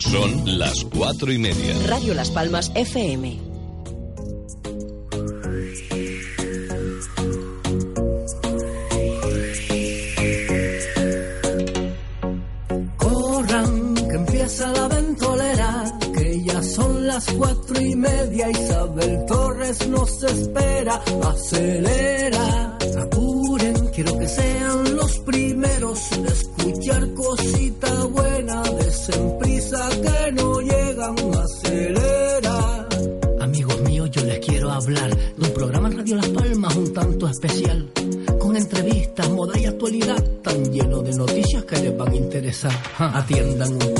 Son las cuatro y media. Radio Las Palmas FM. Corran, que empieza la ventolera, que ya son las cuatro y media. Isabel Torres nos espera, acelera, apuren, quiero que sean los van a interesar. Ja, Atiendan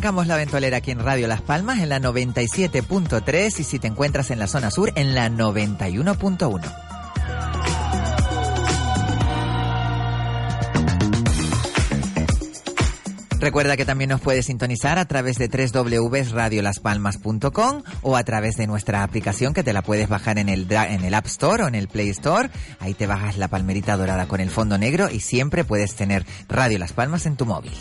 arrancamos la ventolera aquí en Radio Las Palmas en la 97.3 y si te encuentras en la zona sur en la 91.1. Recuerda que también nos puedes sintonizar a través de www.radiolaspalmas.com o a través de nuestra aplicación que te la puedes bajar en el, en el App Store o en el Play Store. Ahí te bajas la palmerita dorada con el fondo negro y siempre puedes tener Radio Las Palmas en tu móvil.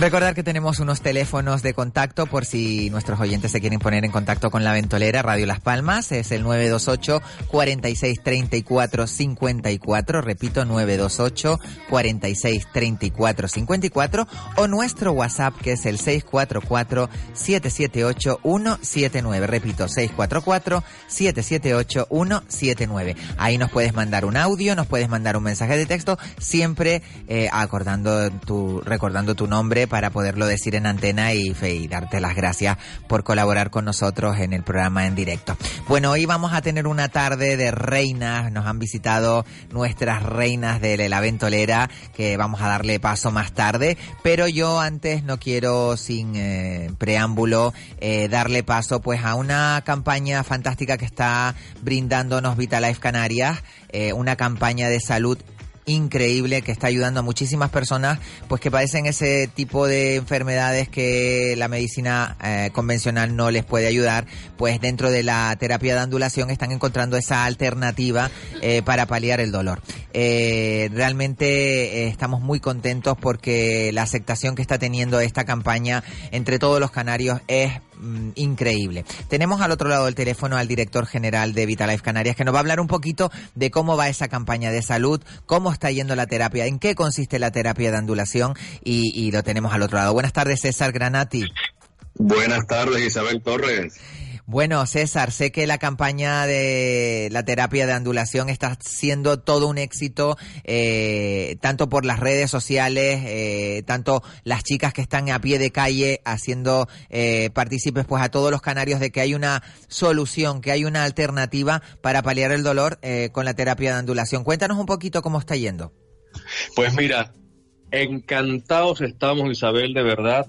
Recordar que tenemos unos teléfonos de contacto por si nuestros oyentes se quieren poner en contacto con la ventolera Radio Las Palmas. Es el 928 46 34 54. Repito, 928 46 34 54. O nuestro WhatsApp que es el 644 778 179. Repito, 644 778 179. Ahí nos puedes mandar un audio, nos puedes mandar un mensaje de texto, siempre eh, acordando tu, recordando tu nombre para poderlo decir en antena y, y darte las gracias por colaborar con nosotros en el programa en directo. Bueno, hoy vamos a tener una tarde de reinas, nos han visitado nuestras reinas de la ventolera, que vamos a darle paso más tarde, pero yo antes no quiero sin eh, preámbulo eh, darle paso pues a una campaña fantástica que está brindándonos Vitalife Canarias, eh, una campaña de salud increíble que está ayudando a muchísimas personas pues que padecen ese tipo de enfermedades que la medicina eh, convencional no les puede ayudar pues dentro de la terapia de andulación están encontrando esa alternativa eh, para paliar el dolor. Eh, realmente estamos muy contentos porque la aceptación que está teniendo esta campaña entre todos los canarios es mm, increíble. Tenemos al otro lado del teléfono al director general de Vitalife Canarias que nos va a hablar un poquito de cómo va esa campaña de salud, cómo está yendo la terapia, en qué consiste la terapia de andulación y lo tenemos al otro lado. Buenas tardes, César Granati. Buenas tardes, Isabel Torres. Bueno, César, sé que la campaña de la terapia de andulación está siendo todo un éxito, eh, tanto por las redes sociales, eh, tanto las chicas que están a pie de calle haciendo eh, partícipes pues a todos los canarios de que hay una solución, que hay una alternativa para paliar el dolor eh, con la terapia de andulación. Cuéntanos un poquito cómo está yendo. Pues mira, encantados estamos, Isabel, de verdad,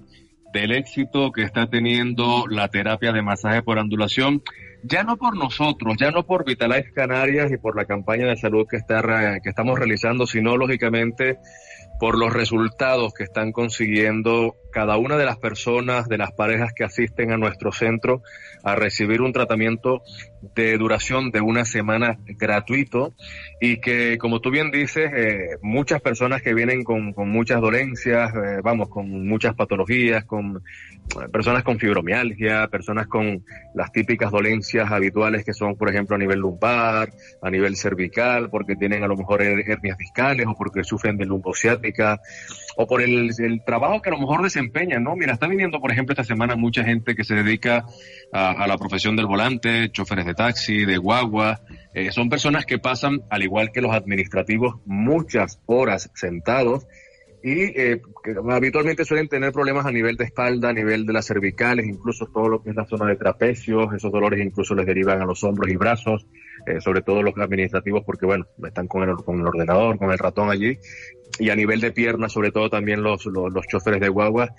del éxito que está teniendo la terapia de masaje por ondulación, ya no por nosotros, ya no por Vitalife Canarias y por la campaña de salud que, está, que estamos realizando, sino lógicamente por los resultados que están consiguiendo cada una de las personas, de las parejas que asisten a nuestro centro a recibir un tratamiento de duración de una semana gratuito y que, como tú bien dices, eh, muchas personas que vienen con, muchas dolencias, eh, vamos, con muchas patologías, con eh, personas con fibromialgia, personas con las típicas dolencias habituales que son, por ejemplo, a nivel lumbar, a nivel cervical, porque tienen a lo mejor hernias discales o porque sufren de lumbociática o por el, trabajo que a lo mejor desempeñan, ¿no? Mira, está viniendo, por ejemplo, esta semana mucha gente que se dedica a, la profesión del volante, choferes de taxi, de guagua. Eh, son personas que pasan, al igual que los administrativos, muchas horas sentados y eh, que habitualmente suelen tener problemas a nivel de espalda, a nivel de las cervicales, incluso todo lo que es la zona de trapecios, esos dolores incluso les derivan a los hombros y brazos, eh, sobre todo los administrativos porque bueno, están con el, con el ordenador, con el ratón allí, y a nivel de piernas, sobre todo también los, los, los choferes de guagua.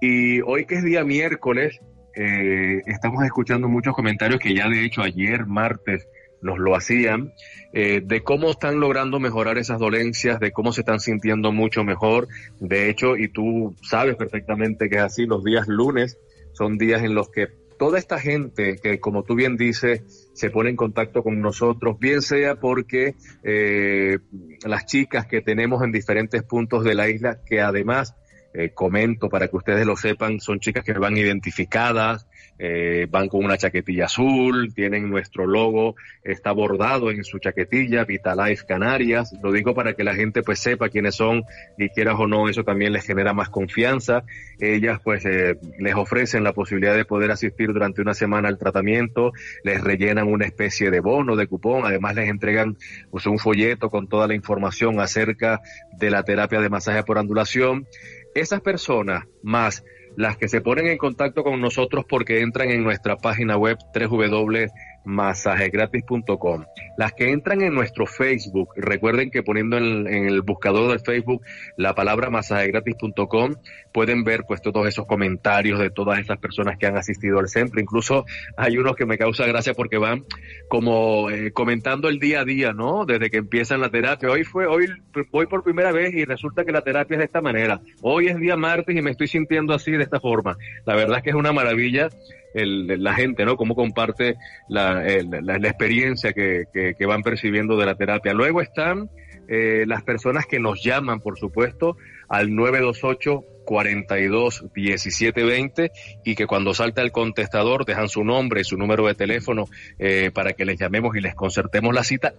Y hoy que es día miércoles, eh, estamos escuchando muchos comentarios que ya de hecho ayer martes nos lo hacían, eh, de cómo están logrando mejorar esas dolencias, de cómo se están sintiendo mucho mejor. De hecho, y tú sabes perfectamente que es así, los días lunes son días en los que toda esta gente que, como tú bien dices, se pone en contacto con nosotros, bien sea porque eh, las chicas que tenemos en diferentes puntos de la isla, que además eh, comento para que ustedes lo sepan, son chicas que van identificadas, eh, van con una chaquetilla azul, tienen nuestro logo, está bordado en su chaquetilla, Vitalife Canarias, lo digo para que la gente pues sepa quiénes son y quieras o no, eso también les genera más confianza. Ellas pues eh, les ofrecen la posibilidad de poder asistir durante una semana al tratamiento, les rellenan una especie de bono, de cupón, además les entregan pues un folleto con toda la información acerca de la terapia de masaje por ondulación. Esas personas más las que se ponen en contacto con nosotros porque entran en nuestra página web www masajegratis.com. Las que entran en nuestro Facebook, recuerden que poniendo en, el buscador del Facebook la palabra masajegratis.com pueden ver pues todos esos comentarios de todas esas personas que han asistido al centro. Incluso hay unos que me causa gracia porque van como eh, comentando el día a día, ¿no? Desde que empiezan la terapia. Hoy fue, hoy voy por primera vez y resulta que la terapia es de esta manera. Hoy es día martes y me estoy sintiendo así de esta forma. La verdad es que es una maravilla la gente, ¿no? Cómo comparte la, la, experiencia que, que, van percibiendo de la terapia. Luego están eh, las personas que nos llaman, por supuesto, al 928 42 17 20 y que cuando salta el contestador dejan su nombre y su número de teléfono eh, para que les llamemos y les concertemos la cita.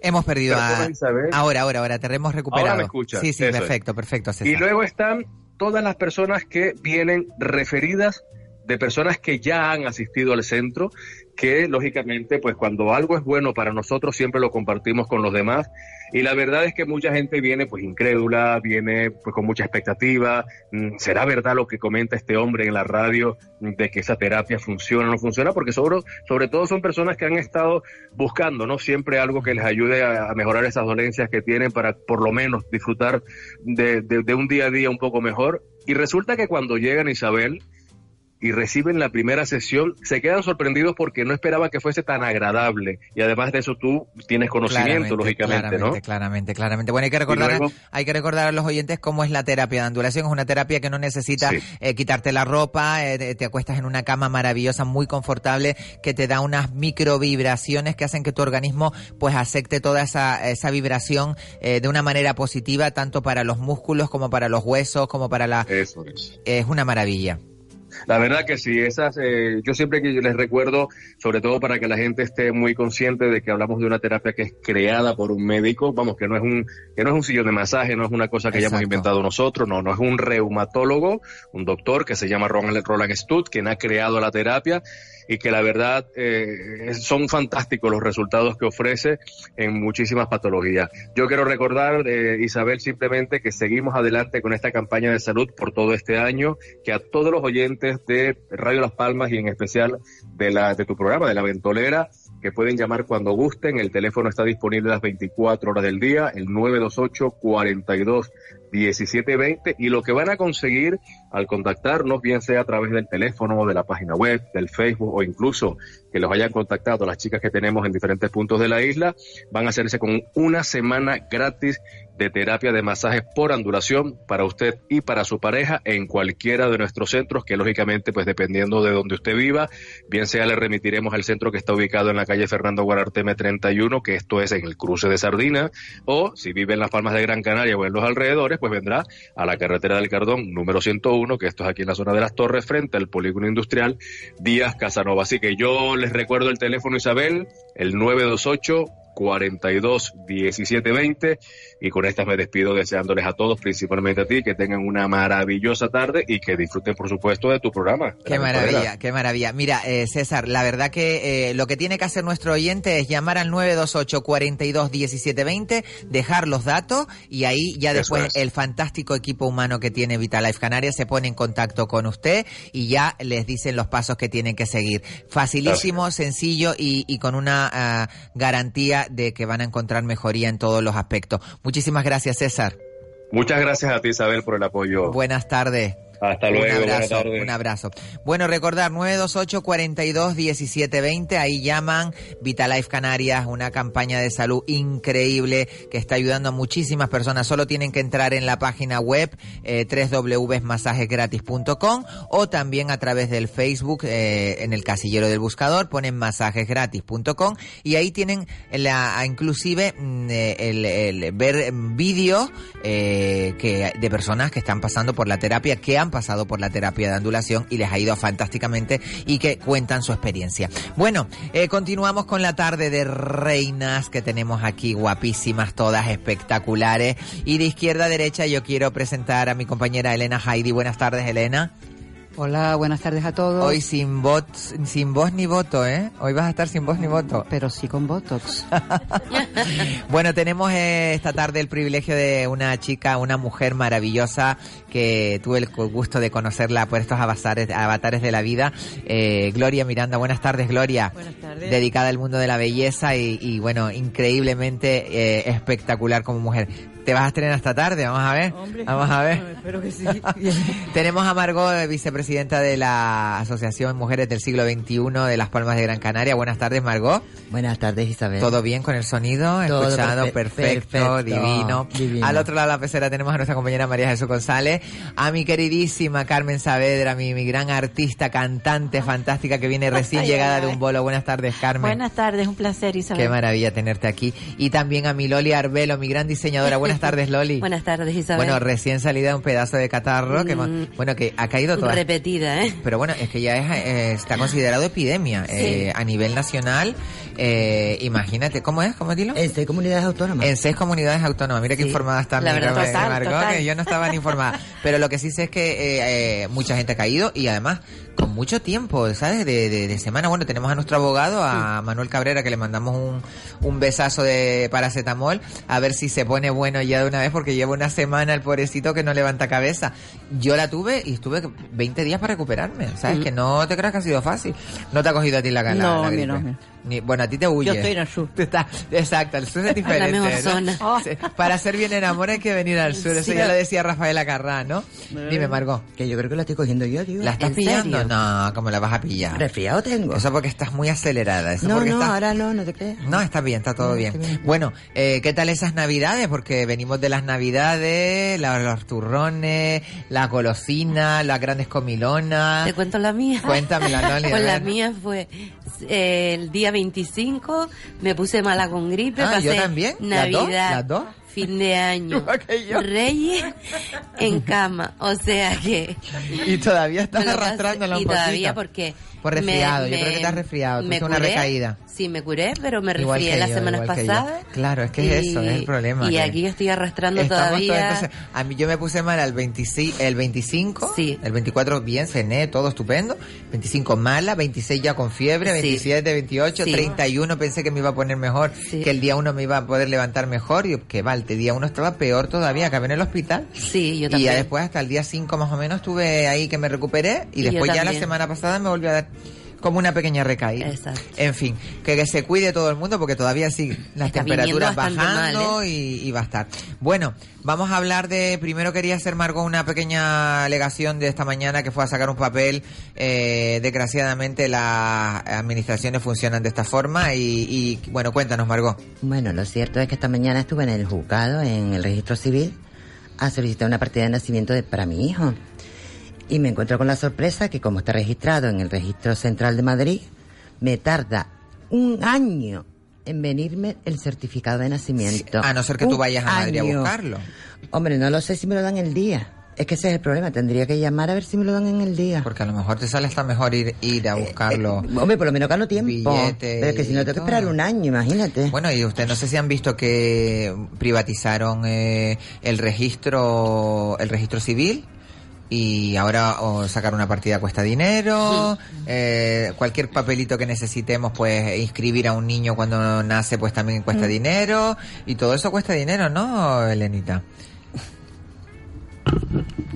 Hemos perdido a... Ahora, ahora, ahora, te hemos recuperado. Ahora me escuchas. Sí, sí, perfecto, perfecto. Y luego están todas las personas que vienen referidas de personas que ya han asistido al centro, que lógicamente, pues cuando algo es bueno para nosotros, siempre lo compartimos con los demás. Y la verdad es que mucha gente viene pues incrédula, viene pues con mucha expectativa. Mm, ¿Será verdad lo que comenta este hombre en la radio de que esa terapia funciona o no funciona? Porque sobre, sobre todo son personas que han estado buscando, ¿no? Siempre algo que les ayude a, mejorar esas dolencias que tienen para por lo menos disfrutar de, de un día a día un poco mejor. Y resulta que cuando llegan Isabel, y reciben la primera sesión, se quedan sorprendidos porque no esperaban que fuese tan agradable. Y además de eso tú tienes conocimiento, lógicamente, claramente, ¿no? Claramente, claramente. Bueno, hay que recordar, hay que recordar a los oyentes cómo es la terapia de ondulación. Es una terapia que no necesita eh, quitarte la ropa, eh, te, acuestas en una cama maravillosa, muy confortable, que te da unas micro vibraciones que hacen que tu organismo pues acepte toda esa, esa vibración eh, de una manera positiva, tanto para los músculos como para los huesos, como para la... Eso es. Es una maravilla. La verdad que sí, esas, eh, yo siempre que les recuerdo, sobre todo para que la gente esté muy consciente de que hablamos de una terapia que es creada por un médico, vamos, que no es un, que no es un sillón de masaje, no es una cosa que hayamos inventado nosotros, no, no es un reumatólogo, un doctor que se llama Roland, Roland Stutt, quien ha creado la terapia y que la verdad eh, son fantásticos los resultados que ofrece en muchísimas patologías. Yo quiero recordar, eh, Isabel, simplemente que seguimos adelante con esta campaña de salud por todo este año, que a todos los oyentes de Radio Las Palmas y en especial de, la, de tu programa, de la Ventolera, que pueden llamar cuando gusten. El teléfono está disponible las 24 horas del día, el 928 42 1720 y lo que van a conseguir al contactarnos, bien sea a través del teléfono, de la página web, del Facebook o incluso que los hayan contactado las chicas que tenemos en diferentes puntos de la isla, van a hacerse con una semana gratis de terapia de masajes por andulación para usted y para su pareja en cualquiera de nuestros centros, que lógicamente, pues dependiendo de donde usted viva, bien sea le remitiremos al centro que está ubicado en la calle Fernando Guararteme 31, que esto es en el cruce de Sardina, o si vive en las Palmas de Gran Canaria o en los alrededores, pues vendrá a la carretera del Cardón número 101, que esto es aquí en la zona de las Torres, frente al polígono industrial Díaz Casanova. Así que yo les recuerdo el teléfono Isabel, el 928 42 17 20 y con estas me despido deseándoles a todos, principalmente a ti, que tengan una maravillosa tarde y que disfruten por supuesto de tu programa. Qué maravilla, qué maravilla. Mira, eh, César, la verdad que eh, lo que tiene que hacer nuestro oyente es llamar al 928 42 17 20, dejar los datos y ahí ya después el fantástico equipo humano que tiene Vitalife Canarias se pone en contacto con usted y ya les dicen los pasos que tienen que seguir. Facilísimo, sencillo y, y, con una uh, garantía de que van a encontrar mejoría en todos los aspectos. Muchísimas gracias, César. Muchas gracias a ti, Isabel, por el apoyo. Buenas tardes. Hasta luego. Un abrazo, un abrazo. Bueno, recordar 928 42 1720 ahí llaman Vitalife Canarias, una campaña de salud increíble que está ayudando a muchísimas personas. Solo tienen que entrar en la página web eh, www.masajesgratis.com o también a través del Facebook eh, en el casillero del buscador ponen masajesgratis.com y ahí tienen la inclusive mm, eh, el, el, ver vídeos eh, que de personas que están pasando por la terapia que han pasado por la terapia de andulación y les ha ido fantásticamente y que cuentan su experiencia. Bueno, eh, continuamos con la tarde de reinas que tenemos aquí, guapísimas, todas espectaculares. Y de izquierda a derecha yo quiero presentar a mi compañera Elena Heidi. Buenas tardes, Elena. Hola, buenas tardes a todos. Hoy sin voz, sin voz ni voto, ¿eh? Hoy vas a estar sin voz ni voto. Pero sí con Botox. bueno, tenemos eh, esta tarde el privilegio de una chica, una mujer maravillosa que tuve el gusto de conocerla por estos avatares, avatares de la vida. Eh, Gloria Miranda, buenas tardes, Gloria. Buenas tardes. Dedicada al mundo de la belleza y, y bueno, increíblemente eh, espectacular como mujer. ¿Te vas a estrenar esta tarde? Vamos a ver. Hombre, Vamos a ver. espero que sí. Tenemos a Margot, eh, vicepresidenta de la Asociación Mujeres del Siglo XXI de Las Palmas de Gran Canaria. Buenas tardes, Margot. Buenas tardes, Isabel. ¿Todo bien con el sonido? Todo Escuchado, perfe- perfecto, perfecto, divino. divino. Al otro lado de la pecera tenemos a nuestra compañera María Jesús González, a mi queridísima Carmen Saavedra, mi, mi gran artista, cantante fantástica que viene recién Ay, llegada ay, de un bolo. Buenas tardes, Carmen. Buenas tardes, un placer, Isabel. Qué maravilla tenerte aquí. Y también a mi Loli Arbelo, mi gran diseñadora. Buenas tardes, Loli. Buenas tardes, Isabel. Bueno, recién salida de un pedazo de catarro que, Mm. hemos- bueno, que ha caído toda. Repetida, ¿eh? Pero bueno, es que ya es, eh, está considerado epidemia eh, a nivel nacional. Eh, imagínate, ¿cómo es? ¿Cómo dilo? En seis comunidades autónomas. En seis comunidades autónomas. Mira qué informada está La mi verdad, total, total. que yo no estaba ni informada. Pero lo que sí sé es que eh, eh, mucha gente ha caído y además con mucho tiempo, ¿sabes? De, de, de semana. Bueno, tenemos a nuestro abogado, a Manuel Cabrera, que le mandamos un, un besazo de paracetamol, a ver si se pone bueno ya de una vez, porque lleva una semana el pobrecito que no levanta cabeza. Yo la tuve y estuve 20 días para recuperarme, ¿sabes? Mm. Que no te creas que ha sido fácil. No te ha cogido a ti la, la, No, la gripe. no. Ni, bueno, a ti te huye. Yo estoy en el sur. Está, exacto, el sur es diferente. mejor ¿no? zona. Sí, Para ser bien enamorado hay que venir al sur. Eso Sí. ya lo decía Rafaela Carrá, ¿no? Dime, Margot. Que yo creo que la estoy cogiendo yo, tío. ¿La estás ¿En pillando? serio? No, ¿cómo la vas a pillar? Resfriado tengo. Eso porque estás muy acelerada. Eso no, porque no, estás- ahora no, no te creas. No, está bien, está todo No, bien. Bueno, eh, ¿qué tal esas navidades? Porque venimos de las navidades, la- los turrones, la golosina, las grandes comilonas. ¿Te cuento la mía? Loli, a Pues la mía fue eh, el día 25, me puse mala con gripe, Ah, pasé yo también, las dos, Navidad, las dos. fin de año. Reyes en cama, o sea que... Y todavía estás arrastrándola un Y todavía porque... Por resfriado, me- yo creo que te has resfriado, me tuviste una curé, recaída. Sí, me curé, pero me resfrié las yo, semanas pasadas. Claro, es que es eso, es el problema, Y aquí yo estoy arrastrando todos, todavía... entonces, a mí yo me puse mal el 25, el 25, Sí. el 24 bien, cené, todo estupendo, 25 mala, 26 ya con fiebre, Sí. 27, 28, Sí. 31 pensé que me iba a poner mejor, Sí. que el día 1 me iba a poder levantar mejor, y que va, el día 1 estaba peor todavía, acabé en el hospital. Sí, yo Y también. ya después, hasta el día 5 más o menos, estuve ahí que me recuperé, y, Y después ya la semana pasada me volvió a dar Como una pequeña recaída. Exacto. En fin, que, que se cuide todo el mundo porque todavía sí, las Está temperaturas bajando mal, ¿eh? y, y va a estar. Bueno, vamos a hablar de, primero quería hacer Margot una pequeña alegación de esta mañana que fue a sacar un papel. Eh, desgraciadamente las administraciones funcionan de esta forma y, y, bueno, cuéntanos Margot. Bueno, lo cierto es que esta mañana estuve en el juzgado, en el registro civil, a solicitar una partida de nacimiento de- para mi hijo. Y me encuentro con la sorpresa que como está registrado en el registro central de Madrid, me tarda un año en venirme el certificado de nacimiento. A no ser que tú Un vayas a Madrid a buscarlo. Hombre, no lo sé si me lo dan el día. Es que ese es el problema. Tendría que llamar a ver si me lo dan en el día. Porque a lo mejor te sale hasta mejor ir, ir a buscarlo. Eh, Hombre, por lo menos gano tiempo. Pero es que si no tengo que todo. esperar un año, imagínate. Bueno, y usted no sé si han visto que privatizaron eh, el registro, el registro civil y ahora o sacar una partida cuesta dinero, eh, cualquier papelito que necesitemos, pues inscribir a un niño cuando nace, pues también cuesta dinero. Y todo eso cuesta dinero, ¿no, Elenita?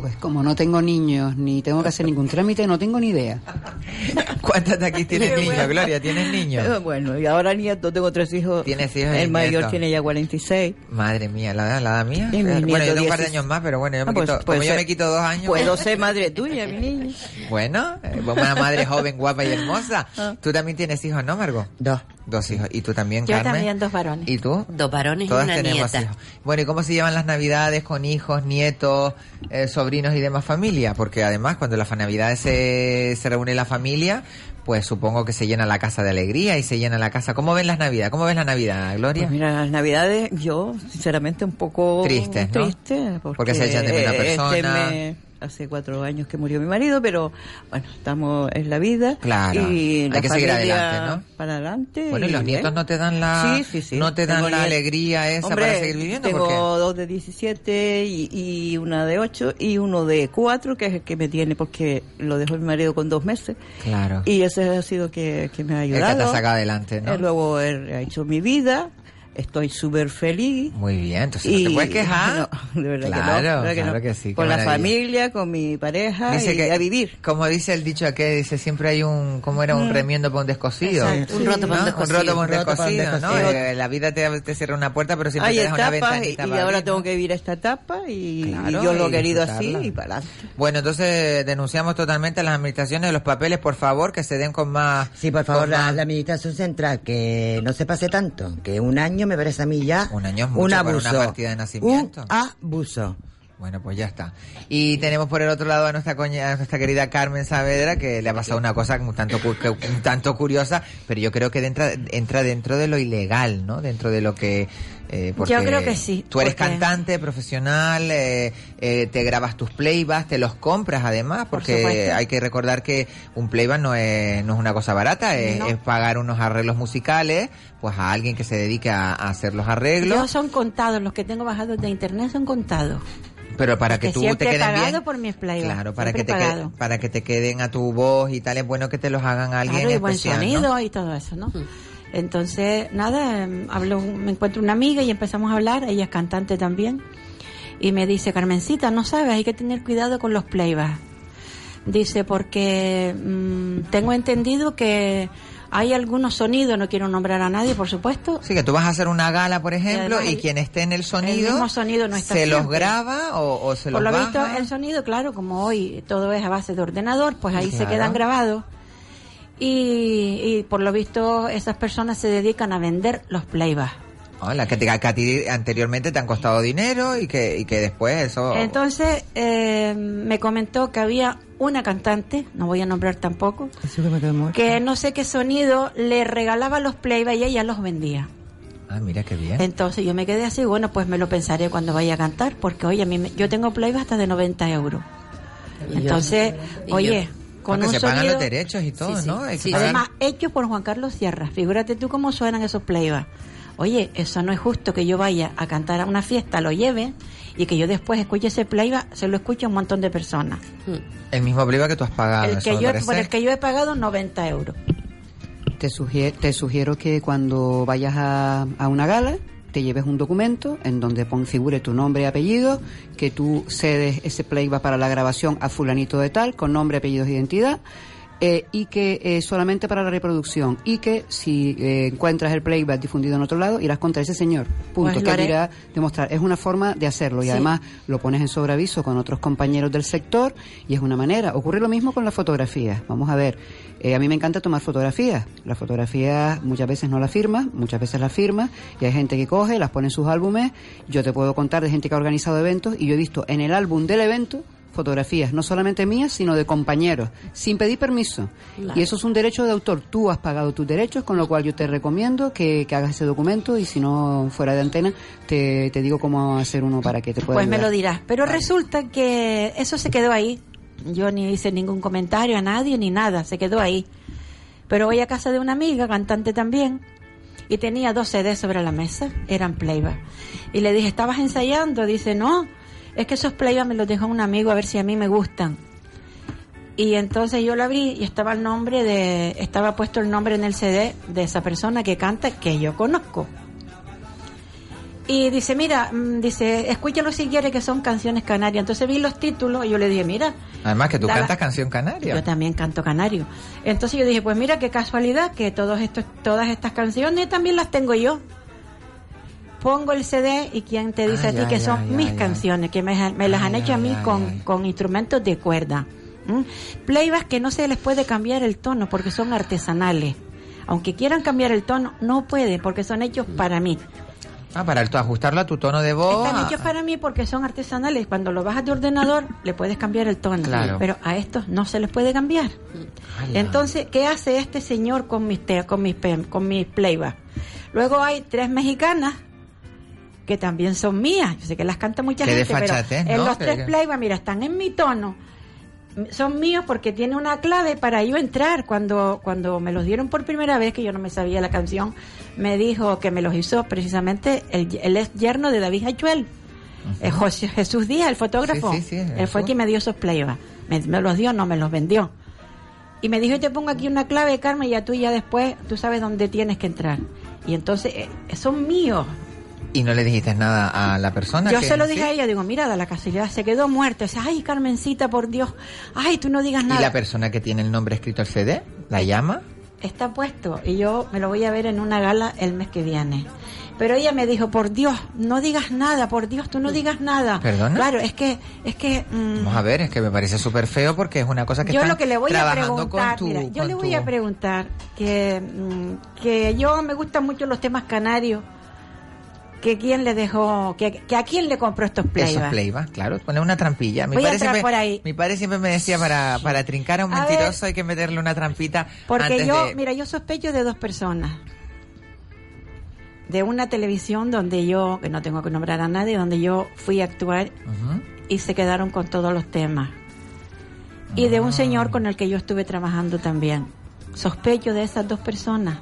Pues como no tengo niños ni tengo que hacer ningún trámite, no tengo ni idea. ¿Cuántas de aquí tienes niños, bueno. Gloria? ¿Tienes Eh, niños? Bueno, y ahora nieto, tengo tres hijos. Tienes hijos y El mayor nietos. tiene ya 46. Madre mía, la edad, la edad mía. Y mi bueno, yo nieto tengo un par de 16. años más, pero bueno, yo me Ah, pues, quito, puede como yo ser. me quito dos años. Puedo ser madre tuya, mi niño. Bueno, eh, una madre joven, guapa y hermosa. Ah. Tú también tienes hijos, ¿no, Margot? Dos. Dos hijos. ¿Y tú también, Yo Carmen? también, dos varones. ¿Y tú? Dos varones y Todas una tenemos nieta. hijos. Bueno, ¿y cómo se llevan las navidades con hijos, nietos, eh, sobrinos y demás familia? Porque además, cuando las navidades se, se reúne la familia, pues supongo que se llena la casa de alegría y se llena la casa. ¿Cómo ven las navidades? ¿Cómo ves la Navidad, Gloria? Pues mira, las navidades, yo, sinceramente, un poco Tristes, ¿no? triste, Porque, Porque se echan de menos eh, persona. Este hace cuatro años que murió mi marido, pero bueno, estamos en la vida. Claro, Y hay que seguir adelante, ¿no? Para adelante. Bueno, y los nietos no te dan la, Sí, sí, sí. no te dan Tengo la alegría esa Hombre, para seguir viviendo. Tengo dos de 17 y, y una de 8 y uno de 4, que es el que me tiene porque lo dejó mi marido con dos meses. Claro. Y ese ha sido que, que me ha El que ayudado. te ha sacado adelante, ¿no? Eh, Luego ha hecho mi vida. Estoy súper feliz. Muy bien, entonces no te puedes quejar. No, de verdad Claro, que no. de verdad que claro no. que sí, Con la familia, con mi pareja Dice y que, a vivir. Como dice el dicho que dice, siempre hay un, ¿cómo era? Un Mm. remiendo para un descosido. Exacto, Un roto para un ¿no? descosido. Un roto para un Un roto para un descosido, ¿no? Eh, la vida te, te cierra una puerta, pero siempre Hay te deja una y, ventanita y para ahora abrir, tengo ¿no? que vivir esta etapa y, yo lo he querido así y para adelante. Bueno, entonces denunciamos totalmente a las administraciones de los papeles, por favor, que se den con más... Sí, por favor, la, más- la administración central, que no se pase tanto, que un año me parece a mí ya Un año es mucho un para abuso. una partida de nacimiento. Un abuso. Bueno, pues ya está. Y tenemos por el otro lado a nuestra coña, a nuestra querida Carmen Saavedra, que le ha pasado una cosa un tanto, un tanto curiosa, pero yo creo que entra, entra dentro de lo ilegal, ¿no? Dentro de lo que... eh, porque Yo creo que sí, Tú eres porque- cantante, profesional, eh, eh, te grabas tus playbacks, te los compras además, Por porque hay que recordar que un playback no es, no es una cosa barata, es, No. es pagar unos arreglos musicales, pues a alguien que se dedique a, a hacer los arreglos. Yo son contados, los que tengo bajados de internet son contados. Pero para Porque que tú te queden bien. por mis playbacks, Claro, para que te he quede- pagado. para que te queden a tu voz y tal, es bueno que te los hagan a alguien Claro, y buen especial, ¿no? sonido y todo eso, ¿no? Entonces, nada, em, hablo, me encuentro una amiga y empezamos a hablar, ella es cantante también, y me dice, Carmencita, no sabes, hay que tener cuidado con los playbacks. Dice, porque mm, tengo entendido que hay algunos sonidos, no quiero nombrar a nadie, por supuesto, Sí, que tú vas a hacer una gala, por ejemplo, y el- quien esté en el sonido, mismo sonido no está se los graba o, o se Por los lo visto, el sonido, claro, como hoy todo es a base de ordenador, pues ahí se quedan grabados. Y, y por lo visto, esas personas se dedican a vender los playbacks. Hola, que, te- que a ti anteriormente te han costado dinero y que, y que después eso... Entonces, eh, me comentó que había una cantante, no voy a nombrar tampoco, Eso que me quedó muerto. que no sé qué sonido le regalaba los playbacks y ella los vendía. Ah, mira qué bien. Entonces yo me quedé así, bueno, pues me lo pensaré cuando vaya a cantar, porque oye, a mí me- yo tengo playbacks hasta de 90 euros. Entonces, oye, yo. Con No, que un se pagan sonido... los derechos y todo, Sí, sí. ¿no? Hay Sí, Además, hecho por Juan Carlos Sierra. Figúrate tú cómo suenan esos playbacks. Oye, eso no es justo que yo vaya a cantar a una fiesta, lo lleve y que yo después escuche ese playback, se lo escuche a un montón de personas. El mismo playback que tú has pagado. el que yo, por el que yo he pagado 90 euros. Te, sugiero, te sugiero que cuando vayas a, a una gala te lleves un documento en donde pon, figure tu nombre y apellido, que tú cedes ese playback para la grabación a fulanito de tal, con nombre, apellidos e identidad, eh, y que eh, solamente para la reproducción y que si eh, encuentras el playback difundido en otro lado irás contra ese señor. Punto. Pues que dirá demostrar. Es una forma de hacerlo y además lo pones en sobreaviso con otros compañeros del sector y es una manera. Ocurre lo mismo con las fotografías. Vamos a ver eh, a mí me encanta tomar fotografías. Las fotografías muchas veces no las firmas muchas veces las firmas y hay gente que coge las pone en sus álbumes. Yo te puedo contar de gente que ha organizado eventos y yo he visto en el álbum del evento fotografías, no solamente mías, sino de compañeros, sin pedir permiso. Claro. Y eso es un derecho de autor. Tú has pagado tus derechos, con lo cual yo te recomiendo que, que hagas ese documento y si no fuera de antena, te, te digo cómo hacer uno para que te pueda Pues me lo dirás. Pero resulta que eso se quedó ahí. Yo ni hice ningún comentario a nadie ni nada, se quedó ahí. Pero voy a casa de una amiga, cantante también, y tenía dos CDs sobre la mesa, eran playback. Y le dije, ¿estabas ensayando? Dice, no, es que esos playback me los dejó un amigo a ver si a mí me gustan. Y entonces yo lo abrí y estaba el nombre de, estaba puesto el nombre en el CD de esa persona que canta que yo conozco. Y dice, mira, mm, dice, escúchalo si quiere que son canciones canarias. Entonces vi los títulos y yo le dije, mira. Además que tú la- cantas canción canaria. Yo también canto canario. Entonces yo dije, pues mira qué casualidad que todos estos, todas estas canciones también las tengo yo. Pongo el CD y quién te dice Ay, a ti que son mis canciones, que me, me las han Ay, hecho a mí con, instrumentos de cuerda. ¿m? Playbacks que no se les puede cambiar el tono porque son artesanales. Aunque quieran cambiar el tono, no pueden porque son hechos para mí. Ah, para el- ajustarlo a tu tono de voz. Están ah, hechos para mí porque son artesanales. Cuando lo bajas de ordenador, le puedes cambiar el tono. Claro. Pero a estos no se les puede cambiar. Entonces, ¿qué hace este señor con mis, te- con mis, con mis playback? Luego hay tres mexicanas que también son mías. Yo sé que las canta mucha Qué gente, pero en los tres playback, mira, están en mi tono. Son míos porque tiene una clave para yo entrar. Cuando, cuando me los dieron por primera vez, que yo no me sabía la canción, me dijo que me los hizo precisamente el, el ex yerno de David Hachuel. Eh, José Jesús Díaz, el fotógrafo. Sí, sí, sí, Él fue quien me dio esos playback. Me, me los dio, no me los vendió. Y me dijo, yo te pongo aquí una clave, Carmen, y ya tú ya después, tú sabes dónde tienes que entrar. Y entonces, eh, son míos. Y no le dijiste nada a la persona. Yo que- se lo ¿sí? dije a ella, digo, mira, da la casualidad, se quedó muerta. Dice, ay, Carmencita, por Dios. Ay, tú no digas ¿Y nada. la persona que tiene el nombre escrito el CD? ¿La llama? Está puesto y yo me lo voy a ver en una gala el mes que viene. Pero ella me dijo, por Dios, no digas nada, por Dios, tú no digas nada. ¿Perdona? Claro, es que, es que... mm, Vamos a ver, es que me parece súper feo porque es una cosa que yo están lo que le voy a preguntar, con tu, mira, yo le voy tu- a preguntar que, mm, que yo me gustan mucho los temas canarios, que quién le dejó, que, que a quién le compró estos Esos playback. playbacks, claro, poner una trampilla. Mi Voy padre, siempre, por ahí. mi padre siempre me decía para, para trincar a un A ver. mentiroso hay que meterle una trampita Porque antes yo, de... mira, yo sospecho de dos personas. De una televisión donde yo, que no tengo que nombrar a nadie, donde yo fui a actuar y se quedaron con todos los temas. Y de un señor con el que yo estuve trabajando también. Sospecho de esas dos personas.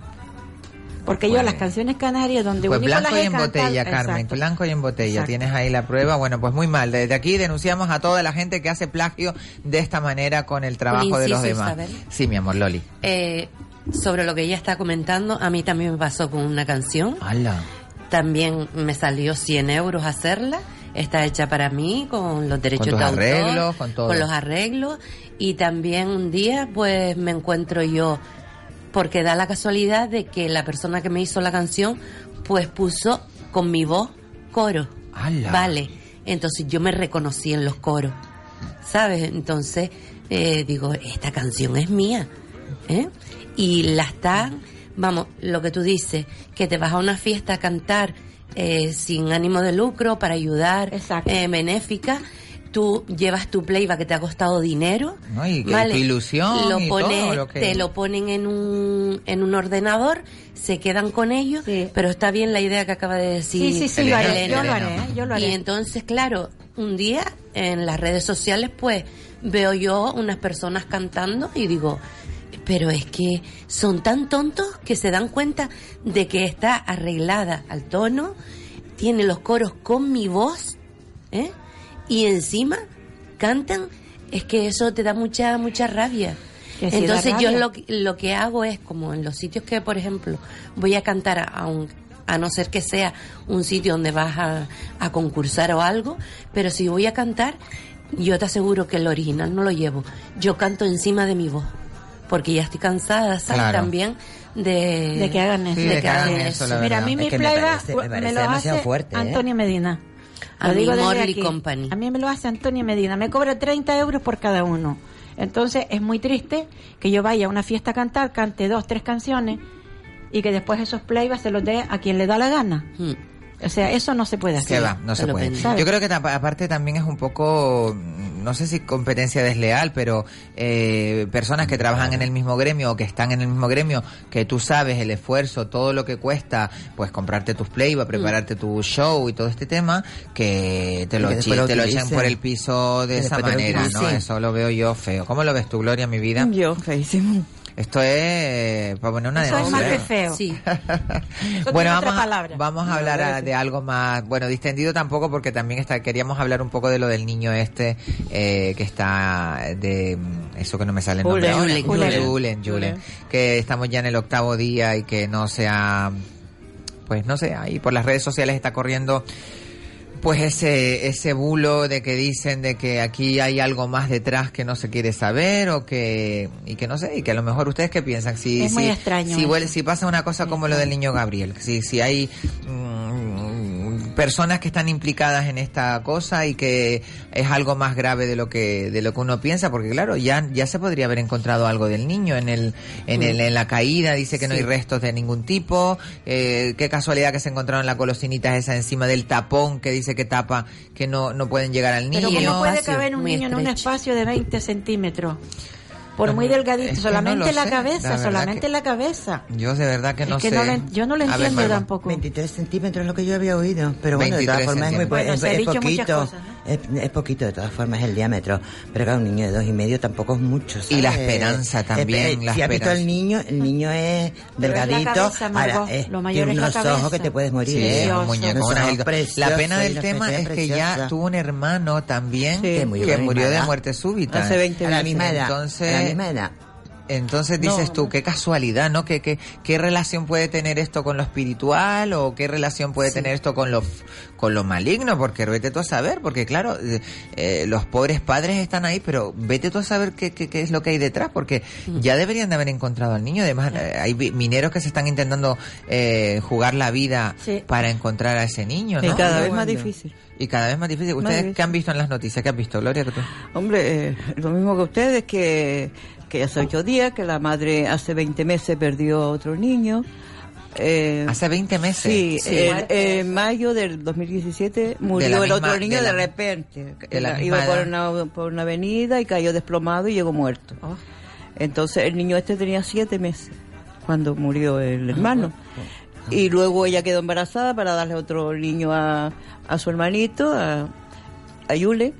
Porque yo Pues- las canciones canarias donde Pues blanco y en botella, Carmen, Exacto. blanco y en botella. Exacto. Tienes ahí la prueba. Bueno, pues muy mal. Desde aquí denunciamos a toda la gente que hace plagio de esta manera con el trabajo de los demás. Isabel. Sí, mi amor, Loli. Eh, sobre lo que ella está comentando, a mí también me pasó con una canción. ¡Hala! También me salió 100 euros hacerla. Está hecha para mí, con los derechos tus de autor. arreglos, con todo. los arreglos. Y también un día, pues, me encuentro yo, porque da la casualidad de que la persona que me hizo la canción, pues puso con mi voz coro. ¡Hala! Vale. Entonces yo me reconocí en los coros. ¿Sabes? Entonces, eh, digo, esta canción es mía. ¿eh? Y la están, vamos, lo que tú dices, que te vas a una fiesta a cantar eh, sin ánimo de lucro para ayudar, eh, benéfica. Tú llevas tu playback que te ha costado dinero. ¿no? Y que tu ilusión lo y pones- todo lo que... Te lo ponen en un, en un ordenador, se quedan con ellos, pero está bien la idea que acaba de decir. Sí, sí, sí, lo haré, Elena. yo lo haré, ¿eh? yo lo haré. Y entonces, claro, un día en las redes sociales, pues veo yo unas personas cantando y digo, pero es que son tan tontos que se dan cuenta de que está arreglada al tono, tiene los coros con mi voz, ¿eh? Y encima cantan, es que eso te da mucha, mucha rabia. Sí Entonces yo lo, que- lo que hago es, como en los sitios que, por ejemplo, voy a cantar a, a un a no ser que sea un sitio donde vas a, a concursar o algo, pero si voy a cantar, yo te aseguro que el original no lo llevo. Yo canto encima de mi voz, porque ya estoy cansada, ¿sabes? Claro. También de, De que hagan eso. Sí, de que hagan hagan eso, la Mira, a mí Es mi me playback parece- me me, parece lo demasiado hace fuerte, ¿eh? Antonio Medina. Lo digo desde Morley aquí. Company. A mí me lo hace Antonio Medina. Me cobra 30 euros por cada uno. Entonces es muy triste que yo vaya a una fiesta a cantar, cante dos, tres canciones y que después esos playbacks se los dé a quien le da la gana. Mm. O sea, eso no se puede hacer. va, no se puede. Yo creo que aparte también es un poco, mm, no sé si competencia desleal, pero eh, personas que trabajan en el mismo gremio o que están en el mismo gremio, que tú sabes el esfuerzo, todo lo que cuesta, pues comprarte tus playback, prepararte tu show y todo este tema, que te lo, lo te lo echen por el piso de esa manera, ¿no? Eso lo veo yo feo. ¿Cómo lo ves tú, Gloria, mi vida? Yo, feísimo. Esto es para poner una Eso es denuncia. más que feo. Sí. Bueno, vamos, a- vamos a hablar a- de algo más, bueno, distendido tampoco porque también está, queríamos hablar un poco de lo del niño este eh, que está de mm, eso que no me sale el nombre Julen. Julen. Julen, Julen, que estamos ya en el octavo día y que no se ha, pues no sé, ahí por las redes sociales está corriendo pues ese ese bulo de que dicen de que aquí hay algo más detrás que no se quiere saber o que y que no sé y que a lo mejor ustedes qué piensan si Es muy si, extraño si, eso. vuel- si pasa una cosa como lo del niño Gabriel si si hay mm, personas que están implicadas en esta cosa y que es algo más grave de lo que de lo que uno piensa porque claro ya ya se podría haber encontrado algo del niño en el en el en la caída dice que no hay restos de ningún tipo eh, qué casualidad que se encontraron la colosinita esa encima del tapón que dice que tapa que no no pueden llegar al niño. Pero ¿cómo puede espacio caber un muy niño en un espacio de 20 centímetros? Por No, muy delgadito, es que solamente no la sé, cabeza, la solamente que- la cabeza. yo de verdad que Es no que sé no lo en- yo no lo ver, entiendo Margot. tampoco. 23 centímetros es lo que yo había oído. Pero bueno, de 23 todas formas es muy Bueno, es, es poquito. cosas, es, es poquito, de todas formas, el diámetro. Pero claro, un niño de dos y medio tampoco es mucho. Y la ¿sabes? esperanza Eh, también, eh, la si has visto al niño, el niño es es la delgadito. cabeza, Margot. ahora, eh, Lo mayor tiene es la unos cabeza. ojos que te puedes morir. Sí, ¿eh? es Precioso. La pena del tema es que ya tuvo un hermano también que, murió la de muerte súbita. Hace 20 A la misma edad. Entonces- edad. Entonces dices tú, qué casualidad, ¿no? ¿Qué, qué, qué relación puede tener esto con lo espiritual o qué relación puede tener esto con lo, con lo maligno? Porque vete tú a saber, porque claro, eh, eh, los pobres padres están ahí, pero vete tú a saber qué, qué, qué es lo que hay detrás, porque ya deberían de haber encontrado al niño. Además, eh, hay mineros que se están intentando eh, jugar la vida Sí. para encontrar a ese niño, Y ¿no? cada vez más difícil. Y cada vez más difícil. ¿Ustedes difícil. qué han visto en las noticias? ¿Qué has visto, Gloria? que tú? Hombre, eh, lo mismo que ustedes, que, que hace ocho días, que la madre hace 20 meses perdió a otro niño. Eh, Hace 20 meses. Sí, Sí. en, en mayo del 2017 murió el misma- otro niño de repente. de la Iba- misma por una, por una avenida y cayó desplomado y llegó muerto. Oh. Entonces el niño este tenía siete meses cuando murió Ah, el hermano. Y luego ella quedó embarazada para darle otro niño a, a su hermanito, a, a Yule,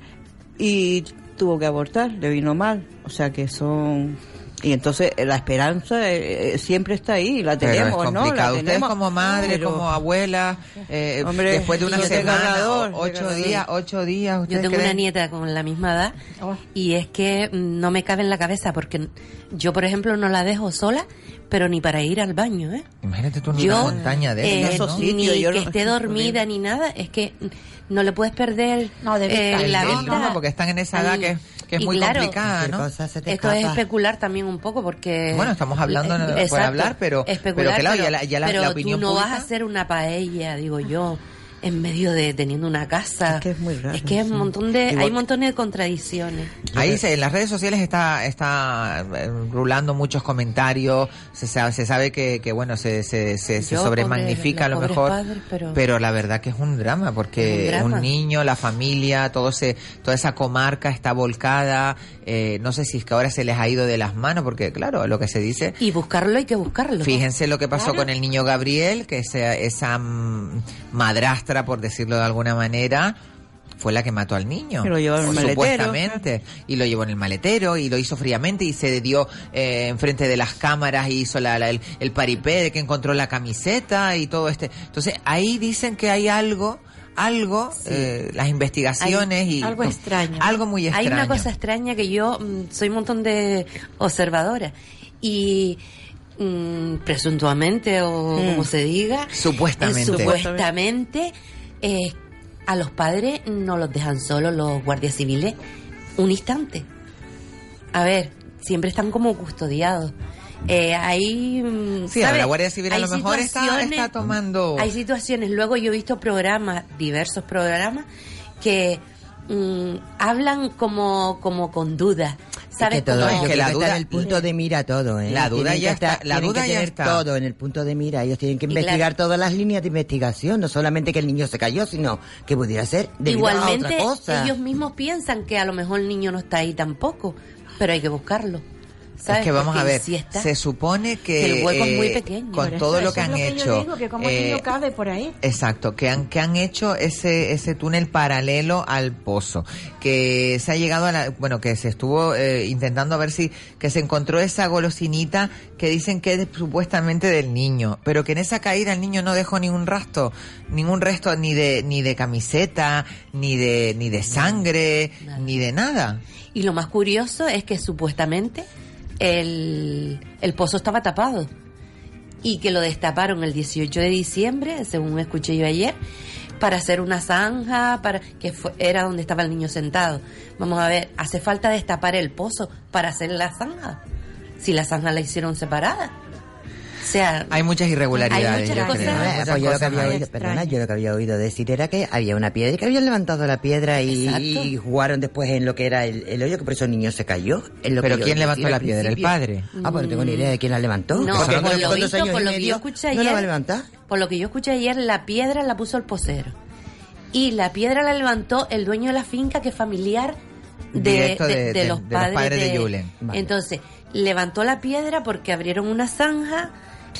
y tuvo que abortar, le vino mal. O sea que son... Y entonces eh, la esperanza eh, eh, siempre está ahí, la Pero tenemos, es ¿no? La Ustedes tenemos. como madre, Pero- como abuela, eh, Hombre, después de una semana, cargador, o- ocho días, ocho días, Yo ¿ustedes tengo una nieta con la misma edad Oh. y es que no me cabe en la cabeza porque yo, por ejemplo, no la dejo sola, pero ni para ir al baño, ¿eh? Imagínate tú en Yo, una montaña de eh, esos ¿no? sitios, ni yo que no- esté dormida ni nada, es que no le puedes perder No, de eh, vista. la El vista. porque están en esa edad que, es- que es y muy claro, complicada, ¿no? Esto es especular también un poco porque... Bueno, estamos hablando Eh, no, por exacto, hablar, pero, especular, pero claro, ya la, ya la- pero la opinión tú no pública... vas a hacer una paella, digo yo, en medio de teniendo una casa. Es que es muy raro, Es que es un montón de, Igual- hay montones de contradicciones. Ahí se- en las redes sociales está está eh, rulando muchos comentarios, se sabe, se sabe que, que bueno, se, se, se, se sobremagnifica a lo mejor, padres, pero- la verdad que es un drama, porque un drama. niño, la familia, todo ese, toda esa comarca está volcada, eh, no sé si es que ahora se les ha ido de las manos, porque claro, lo que se dice, Y buscarlo hay que buscarlo. Fíjense lo que pasó Claro. con el niño Gabriel, que esa, esa mm, madrastra, por decirlo de alguna manera, fue la que mató al niño. Y lo llevó en el maletero. Supuestamente. Y lo llevó en el maletero y lo hizo fríamente y se dio eh, enfrente de las cámaras y hizo la, la- el, el paripé de que encontró la camiseta y todo este. Entonces ahí dicen que hay algo, algo, eh, las investigaciones Hay y. algo extraño. Algo muy extraño. Hay una cosa extraña que yo mm, soy un montón de observadora y mm, presuntuamente o Mm. como se diga, Supuestamente. eh, supuestamente eh, a los padres no los dejan solos los guardias civiles un instante. A ver, siempre están como custodiados. Eh, hay, mm, Sí, ¿sabe? la Guardia Civil a lo mejor está tomando... Hay situaciones, luego yo he visto programas, diversos programas, que mm, hablan como, como con dudas. ¿Sabes? Es que todo, que la duda- está en el punto de mira todo, ¿eh? La duda Tienen ya está, la duda que ya está. todo en el punto de mira. Ellos tienen que investigar claro. todas las líneas de investigación, no solamente que el niño se cayó, sino que pudiera ser a Igualmente, otra cosa. ellos mismos piensan que a lo mejor el niño no está ahí tampoco, pero hay que buscarlo. Es que vamos a ver, se supone que, Que el hueco es muy eh, pequeño. con todo eso, lo que han lo que hecho, digo, que como eh, cabe por ahí. Exacto, que han, que han hecho ese, ese túnel paralelo al pozo, que se ha llegado a la, bueno, que se estuvo eh, intentando a ver si, que se encontró esa golosinita que dicen que es supuestamente del niño, pero que en esa caída el niño no dejó ningún rastro, ningún resto ni de, ni de camiseta, ni de, ni de sangre, ni de nada. Y lo más curioso es que supuestamente el, el pozo estaba tapado y que lo destaparon el 18 de diciembre, según escuché yo ayer, para hacer una zanja, para que fue- era donde estaba el niño sentado. Vamos a ver, hace falta destapar el pozo para hacer la zanja. Si la zanja la hicieron separada. Sea, Hay muchas irregularidades, Hay muchas yo cosas- creo. Eh, pues yo lo que había oído, perdona, yo lo que había oído decir era que había una piedra y que habían levantado la piedra y, jugaron después en lo que era el, el hoyo, que por eso el niño se cayó. Es lo que Pero ¿quién levantó la piedra? ¿El padre? Ah, pues no tengo ni idea de quién la levantó. No, Porque por con lo tantos visto, años por lo que yo escuché ¿No la va a ayer, levantar? por lo que yo escuché ayer, la piedra la puso el posero. Y la piedra la levantó el dueño de la finca, que es familiar de, Directo de- de- de de- los, de los padres padres de Julen. Vale. Entonces, levantó la piedra porque abrieron una zanja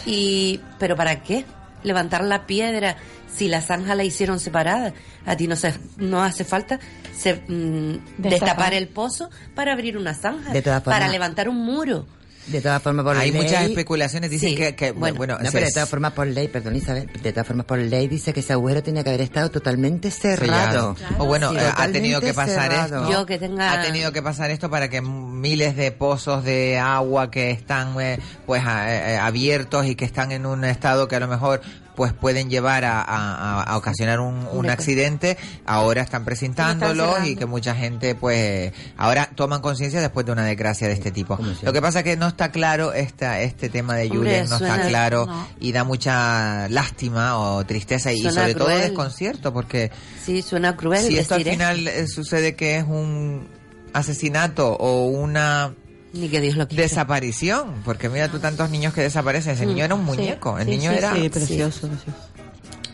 y... ¿Pero para qué? Levantar la piedra si la zanja la hicieron separada. A ti no, se, no hace falta se- mm, destapar el pozo para abrir una zanja, De todas para formas- levantar un muro. De todas formas, por Hay ley... muchas especulaciones, dicen Sí, que, que, bueno, bueno, No, pero de todas formas por ley, perdón Isabel, de todas formas por ley dice que ese agujero tenía que haber estado totalmente cerrado. O bueno, Sí, eh, ha tenido que pasar cerrado. esto. Yo que tenga- Ha tenido que pasar esto para que miles de pozos de agua que están eh, pues a- eh, abiertos y que están en un estado que a lo mejor pues pueden llevar a, a- a ocasionar un, accidente, ahora están presentándolos y que mucha gente pues ahora toman conciencia después de una desgracia de este tipo. Lo que pasa que no está claro esta, este tema de Julen, no está claro no. y da mucha lástima o tristeza y sobre todo desconcierto porque Sí, suena cruel si esto al final eh, sucede que es un asesinato o una. Ni que Dios lo quiera. desaparición, porque mira tú tantos niños que desaparecen, ese Mm, niño era un sí, muñeco, el sí, niño sí, era Sí, precioso, precioso.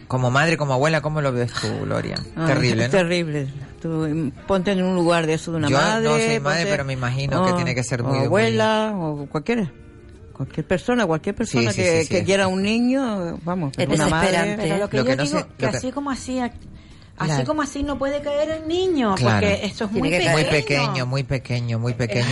como madre, como abuela, ¿cómo lo ves tú, Gloria? Ah, Terrible, es ¿no? Terrible. Tú, mm, ponte en un lugar de eso de una Yo no madre. soy madre, ponte- pero me imagino que o- tiene que ser muy- o abuela o cualquiera. Cualquier persona, cualquier persona Sí, sí, que, sí, sí. que quiera un niño, vamos, Es una madre. Pero lo que Lo yo que no digo, sé- que que- así como así, como así no puede caer el niño, Claro. porque eso es muy que pequeño. Muy pequeño, muy pequeño, muy pequeño.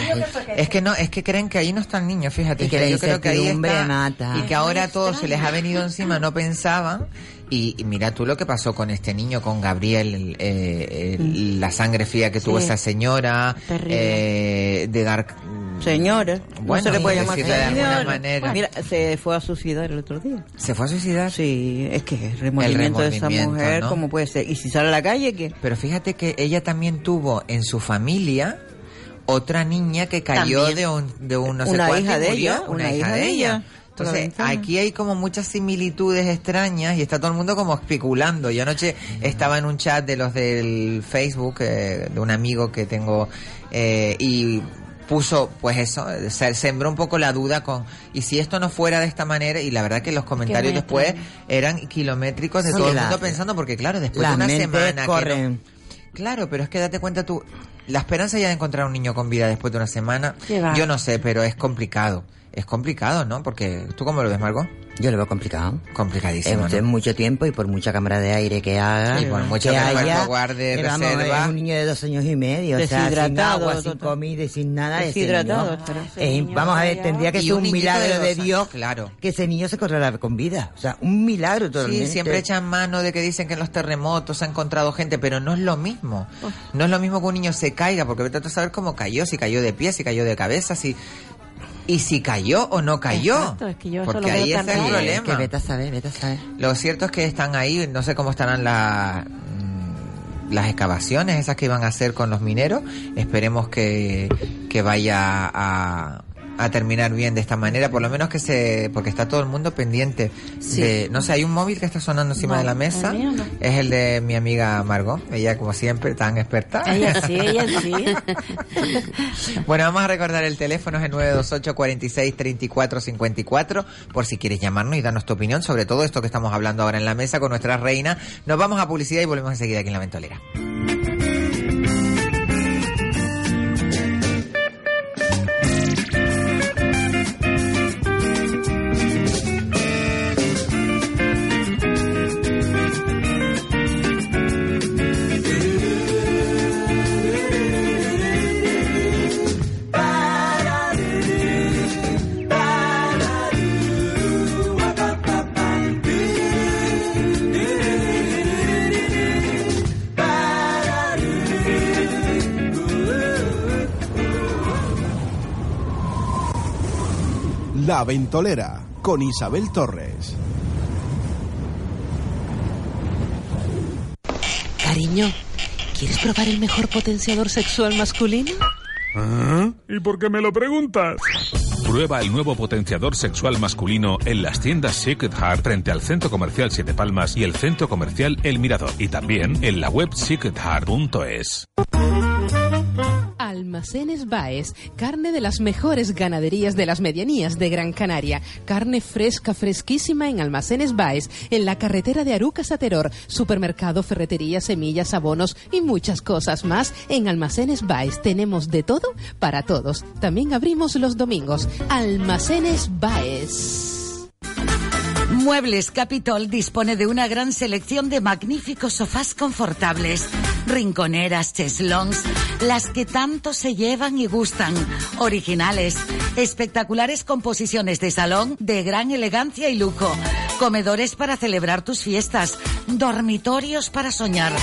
que Es que no, es que creen que ahí no está el niño, fíjate. Y que la yo creo que ahí está, mata. y que ahora todo se les ha venido encima, no pensaban. Y, y mira tú lo que pasó con este niño, con Gabriel, el- eh, el- la sangre fría que tuvo esa señora, eh, de dar Señora, Bueno, no se le puede llamar de alguna manera. Mira, se fue a suicidar el otro día. ¿Se fue a suicidar? Sí, es que el remordimiento, de esa mujer, ¿no? ¿cómo puede ser? Y si sale a la calle, ¿qué? Pero fíjate que ella también tuvo en su familia otra niña que cayó También. de un, de un no sé Una cuánto y hija de murió, ella, una, hija de ella. Entonces, aquí hay como muchas similitudes extrañas y está todo el mundo como especulando. Yo anoche estaba en un chat de los del Facebook, eh, de un amigo que tengo, eh, y puso, pues eso, se sembró un poco la duda con, y si esto no fuera de esta manera, y la verdad que los comentarios después eran kilométricos de Sí, todo el mundo pensando, porque claro, después de una semana que no- corren. Claro, pero es que date cuenta tú, la esperanza ya de encontrar un niño con vida después de una semana, yo no sé, pero es complicado. Es complicado, ¿no? Porque tú cómo lo ves, Margot? Yo lo veo complicado. Complicadísimo, Es, mucho tiempo y por mucha cámara de aire que haga. Y por mucho que que haya, cuerpo guarde vamos, reserva. Es un niño de dos años y medio. O sea, sin Deshidratado, agua, sin comida y sin nada. ese Deshidratado niño, Ese niño vamos a ver, tendría que ser un milagro de Dios claro. que ese niño se corriera con vida. O sea, un milagro totalmente. Sí, siempre echan mano de que dicen que en los terremotos se ha encontrado gente, pero no es lo mismo. No es lo mismo que un niño se caiga, porque vete a saber cómo cayó, si cayó de pie, si cayó de cabeza, si... Y si cayó o no cayó. Exacto, es que yo porque ahí está el problema. Que vete a saber, vete a saber. Lo cierto es que están ahí, no sé cómo estarán las mm, las excavaciones esas que iban a hacer con los mineros. Esperemos que, que vaya a, a terminar bien de esta manera, por lo menos que se, porque está todo el mundo pendiente de, no sé, hay un móvil que está sonando encima No, de la mesa, el mío no. es el de mi amiga Margot, ella como siempre tan experta. Ella sí, ella sí. Bueno, vamos a recordar el teléfono es el 928 46 34 54 por si quieres llamarnos y darnos tu opinión sobre todo esto que estamos hablando ahora en la mesa con nuestra reina. Nos vamos a publicidad y volvemos enseguida aquí en la ventolera. La Ventolera con Isabel Torres. Cariño, ¿quieres probar el mejor potenciador sexual masculino? ¿Y por qué me lo preguntas? Prueba el nuevo potenciador sexual masculino en las tiendas Secret Heart frente al Centro Comercial Siete Palmas y el Centro Comercial El Mirador. Y también en la web secretheart.es. Almacenes Baez, carne de las mejores ganaderías de las medianías de Gran Canaria. Carne fresca, fresquísima en Almacenes Baez, en la carretera de Arucas a Teror. Supermercado, ferretería, semillas, abonos y muchas cosas más. En Almacenes Baez tenemos de todo para todos. También abrimos los domingos. Almacenes Baez. Muebles Capitol dispone de una gran selección de magníficos sofás confortables, rinconeras, cheslons, las que tanto se llevan y gustan, originales, espectaculares composiciones de salón de gran elegancia y lujo, comedores para celebrar tus fiestas, dormitorios para soñar,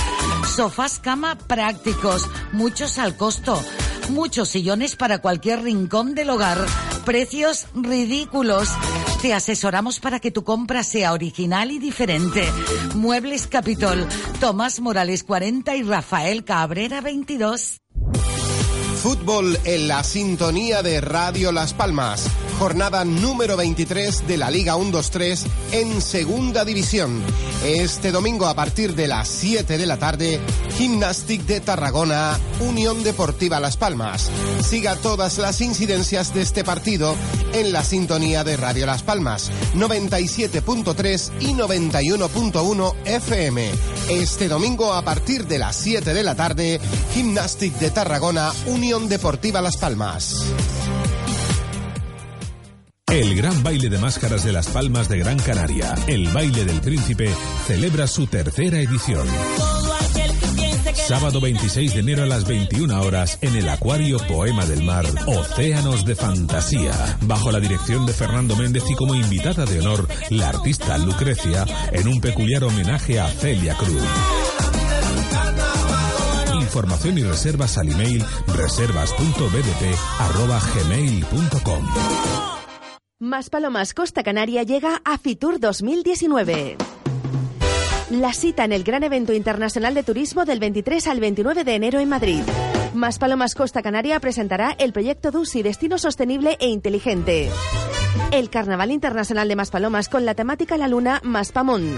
sofás cama prácticos, muchos al costo, muchos sillones para cualquier rincón del hogar, precios ridículos. Te asesoramos para que tu compra sea original y diferente. Muebles Capitol, Tomás Morales 40 y Rafael Cabrera 22. Fútbol en la sintonía de Radio Las Palmas. Jornada número 23 de la Liga 1-2-3 en Segunda División. Este domingo a partir de las 7 de la tarde, Gimnastic de Tarragona, Unión Deportiva Las Palmas. Siga todas las incidencias de este partido en la sintonía de Radio Las Palmas, 97.3 y 91.1 FM. Este domingo a partir de las 7 de la tarde, Gimnastic de Tarragona, Unión Deportiva Las Palmas. El Gran Baile de Máscaras de Las Palmas de Gran Canaria, el Baile del Príncipe, celebra su tercera edición. Sábado 26 de enero a las 21 horas en el Acuario Poema del Mar, Océanos de Fantasía, bajo la dirección de Fernando Méndez y como invitada de honor la artista Lucrecia en un peculiar homenaje a Celia Cruz. Información y reservas al email reservas.bdp@gmail.com. Más Palomas Costa Canaria llega a Fitur 2019. La cita en el gran evento internacional de turismo del 23 al 29 de enero en Madrid. Más Palomas Costa Canaria presentará el proyecto DUSI Destino Sostenible e Inteligente. El Carnaval Internacional de Maspalomas con la temática La Luna Maspamón.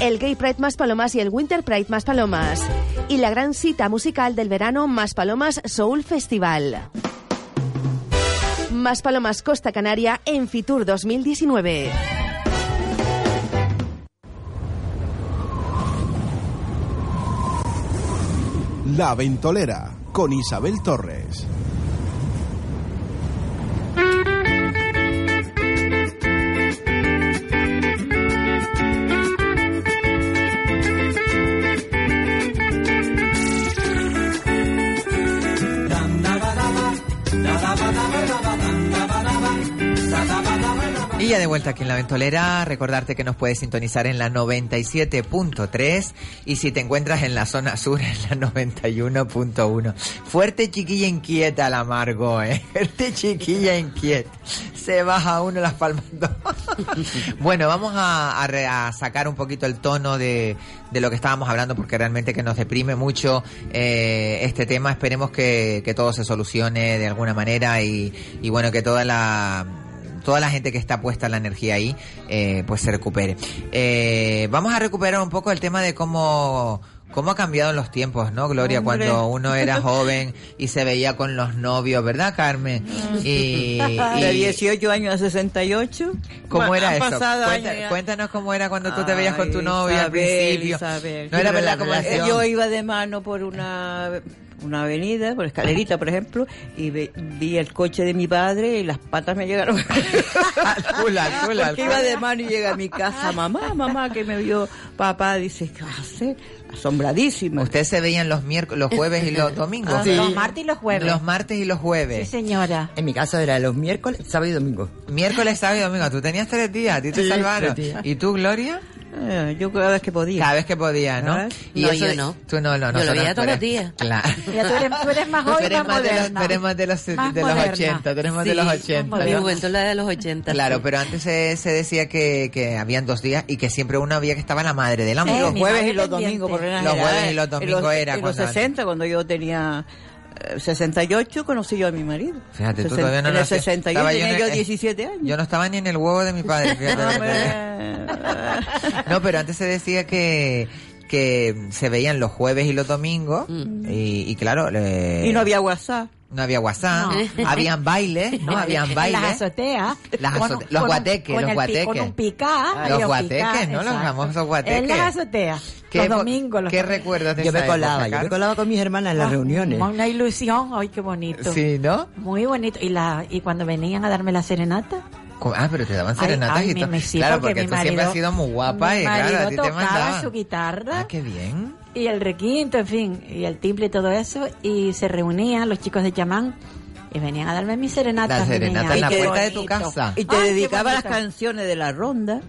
El Gay Pride Maspalomas y el Winter Pride Maspalomas. Y la gran cita musical del verano Maspalomas Soul Festival. Más Palomas Costa Canaria en Fitur 2019. La Ventolera con Isabel Torres. Y de vuelta aquí en la ventolera, recordarte que nos puedes sintonizar en la 97.3 y si te encuentras en la zona sur en la 91.1. Fuerte chiquilla inquieta la Margo, ¿eh? Fuerte chiquilla inquieta. Se baja uno las palmas dos. bueno, vamos a, a a sacar un poquito el tono de, de lo que estábamos hablando porque realmente que nos deprime mucho eh, este tema. Esperemos que, todo se solucione de alguna manera y bueno, que toda la toda la gente que está puesta la energía ahí, eh, pues se recupere. Eh, vamos a recuperar un poco el tema de cómo, cómo ha cambiado en los tiempos, ¿no, Gloria? Hombre. Cuando uno era joven y se veía con los novios, ¿verdad, Carmen? Y, de y- 18 años a 68. ¿Cómo Bueno, era eso? cuéntanos cómo era cuando tú te veías con tu novia al principio. Isabel. No era verdad como. Yo iba de mano por una una avenida, por escalerita, por ejemplo, y ve- vi el coche de mi padre y las patas me llegaron. culo, al culo, al Porque culo. iba de mano y llega a mi casa, mamá, mamá, que me vio papá, dice, ¿qué vas a hacer? Asombradísima. Ustedes se veían los miércoles, los jueves y los domingos. Ah, Los martes y los jueves. Los martes y los jueves. Sí, señora. En mi caso era los miércoles, sábado y domingo. Miércoles, sábado y domingo. Tú tenías tres días, a ti te Sí, salvaron. tres días. ¿Y tú, Gloria? Eh, yo cada vez que podía. Cada vez que podía, ¿no? Ah, no, eso yo de- no. Tú no, no, Yo lo veía todos los días. Claro. Ya tú eres, tú eres más joven, más más de los, moderna. tú eres más de los, Más de los moderna. 80, tú eres más de Sí, los más 80. Mi ¿no? juventud la de los 80. Claro, sí. pero antes se, se decía que, que habían dos días y que siempre uno había que estaba la madre del Y amor. los jueves y los domingos, por Los jueves y los domingos los- era En los cuando- 60, cuando yo tenía eh, 68, conocí yo a mi marido. Fíjate, tú Sesen- todavía no En el nacías. 61 Estaba tenía en yo el- 17 años. Yo no estaba ni en el huevo de mi padre, fíjate. No, pero antes se decía que que se veían los jueves y los domingos y, y claro le- Y no había WhatsApp. No había WhatsApp No. habían bailes no habían bailes las azoteas. Las con- los con guateques, los guateques. Con un picá. Había los guateques, ¿no? Los famosos guateques. En las azoteas. ¿Qué Los domingos. Los ¿Qué recuerdas de Yo esa me colaba, época, yo me colaba con mis hermanas en las Ah, reuniones. Una ilusión. Ay, qué bonito. Sí, ¿no? Muy bonito. Y la y cuando venían a darme la serenata. Ah, pero te daban serenatas ay, y todo. mi- sí, claro, porque porque tú siempre marido- has sido muy guapa mi y claro, a ti te tocaba mandaban. su guitarra. Ah, qué bien. Y el requinto, en fin, y el timbre y todo eso, y se reunían los chicos de chamán y venían a darme mi serenata. La serenata en la puerta de tu casa. Y te Ay, dedicaba las canciones de la ronda.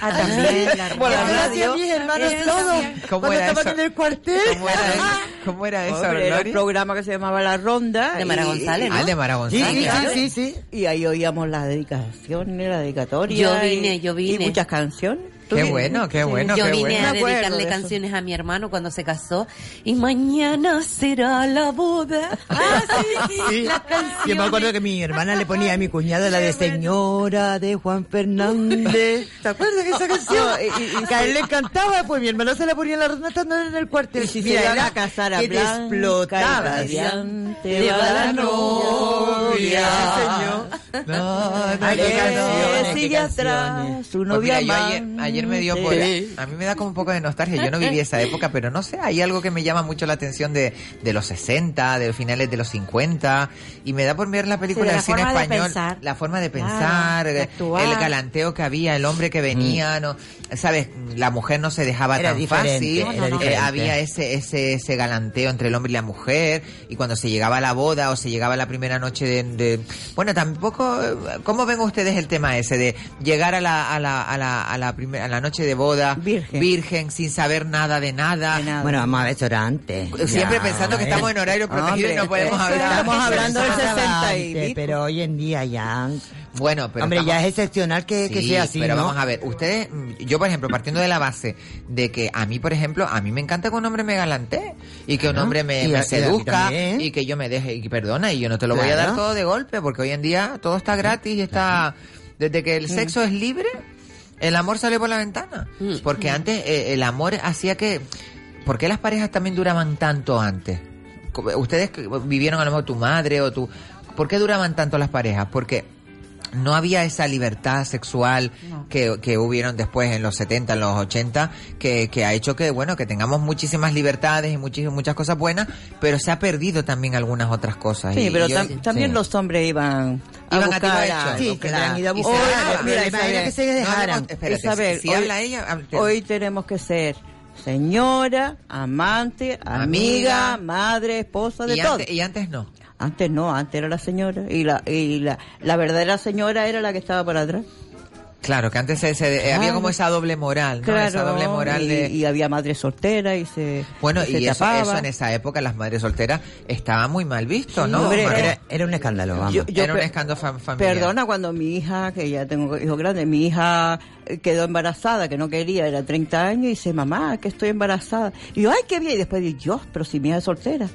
Ah, también, la ronda. radio. mis hermanos Eso todos. ¿Cómo cuando era estaban eso? en el cuartel. ¿Cómo era, cómo era eso, Hombre, era un programa que se llamaba La Ronda. De Mara y- González, Ah, el de Mara González. sí, claro. sí, sí, sí. Y ahí oíamos las dedicaciones, la dedicatoria. Yo vine, y- yo vine. Y muchas canciones. ¿Tú Qué bueno, qué bueno, Yo qué vine bueno. a dedicarle canciones a mi hermano cuando se casó y mañana será la boda. Ah, sí, Sí. Yo me acuerdo que mi hermana le ponía a mi cuñada la de Señora de Juan Fernández. ¿Te acuerdas de esa canción? y, y- a él le encantaba, pues mi hermana se la ponía en la ronda estando en el cuartel. Y si Mira, se era a casar a que te explotaba. Le va la la novia. Señor. No, no, Ay, qué qué canciones, canciones, sigue ayer, me dio por... A mí me da como un poco de nostalgia. Yo no viví esa época, pero no sé, hay algo que me llama mucho la atención de, de los 60, de los finales de los 50, y me da por ver la película Sí, de del la cine forma de español, pensar. la forma de pensar, de eh, el galanteo que había, el hombre que venía, no, sabes, la mujer no se dejaba Era tan diferente, fácil, era eh, había ese, ese, ese galanteo entre el hombre y la mujer, y cuando se llegaba a la boda o se llegaba a la primera noche de, de- bueno, tampoco, ¿cómo ven ustedes el tema ese de llegar a la, a la, a la, a la, primer- a la noche de boda Virgen. sin saber nada de nada? Bueno, vamos a ver, eso era antes. Siempre Ya, pensando que estamos en horario protegido y no podemos hablar. Estamos hablando del Eso era 60 y antes. Pero hoy en día ya... Bueno, pero Hombre, estamos- ya es excepcional que, sea así, pero ¿no? vamos a ver, ustedes, mm, yo por ejemplo, partiendo de la base de que a mí, por ejemplo, a mí me encanta que un hombre me galantee y que un hombre me, seduzca y que yo me deje, y perdona, y yo no te lo voy a dar todo de golpe, porque hoy en día todo está gratis y está, desde que el sexo es libre, el amor sale por la ventana. Porque antes eh, el amor hacía que, ¿por qué las parejas también duraban tanto antes? Ustedes que vivieron a lo mejor tu madre o tu, ¿por qué duraban tanto las parejas? Porque no había esa libertad sexual que, que hubieron después en los 70, en los 80, que, que ha hecho que, bueno, que tengamos muchísimas libertades y muchísimas, muchas cosas buenas, pero se ha perdido también algunas otras cosas. Sí, Y- pero y yo- tam- también sí. los hombres iban a Iban a buscar hecho. algo, Sí, que claro. ido a Hoy, buscar. mira, Isabel, era que se dejaran. no Espérate, Isabel, si hoy, habla ella, hab- hoy tenemos que ser señora, amante, amiga, Amiga. madre, esposa, de Y todo. antes, y antes no. Antes no, antes era la señora y la y la, la verdadera señora era la que estaba por atrás. Claro, que antes se, se- eh, había como esa doble moral, ¿no? Claro, esa doble moral y, de... y había madres solteras y se Bueno, se y eso, tapaba. eso en esa época, las madres solteras, estaba muy mal visto, Sí, ¿no? era- Era un escándalo, vamos. Yo- yo era un escándalo fam- familiar. Perdona, cuando mi hija, que ya tengo hijos grandes, mi hija quedó embarazada, que no quería, era 30 años, y dice, mamá, que estoy embarazada. Y yo, ay, qué bien. Y después digo, yo, pero si mi hija es soltera.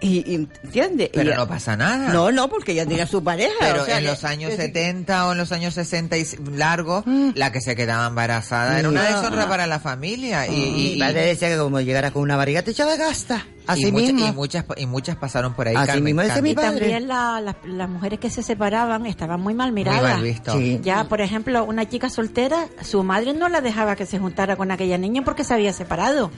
Y, y ¿entiendes? Pero Y- no pasa nada. No, no, porque ella tenía su pareja. Pero o sea, en los años que- 70 o en los años 60 y largos, la que se quedaba embarazada era una No. deshonra para la familia. Y, y- Mi padre decía que como llegara con una barriga te echaba gasta. Así y, mucha- mismo. y muchas y muchas pasaron por ahí. Así Carmen, mismo decía Carmen. mi padre. Y también la- la- las mujeres que se separaban estaban muy mal miradas. mal visto. Sí. Ya, por ejemplo, una chica soltera, su madre no la dejaba que se juntara con aquella niña porque se había separado.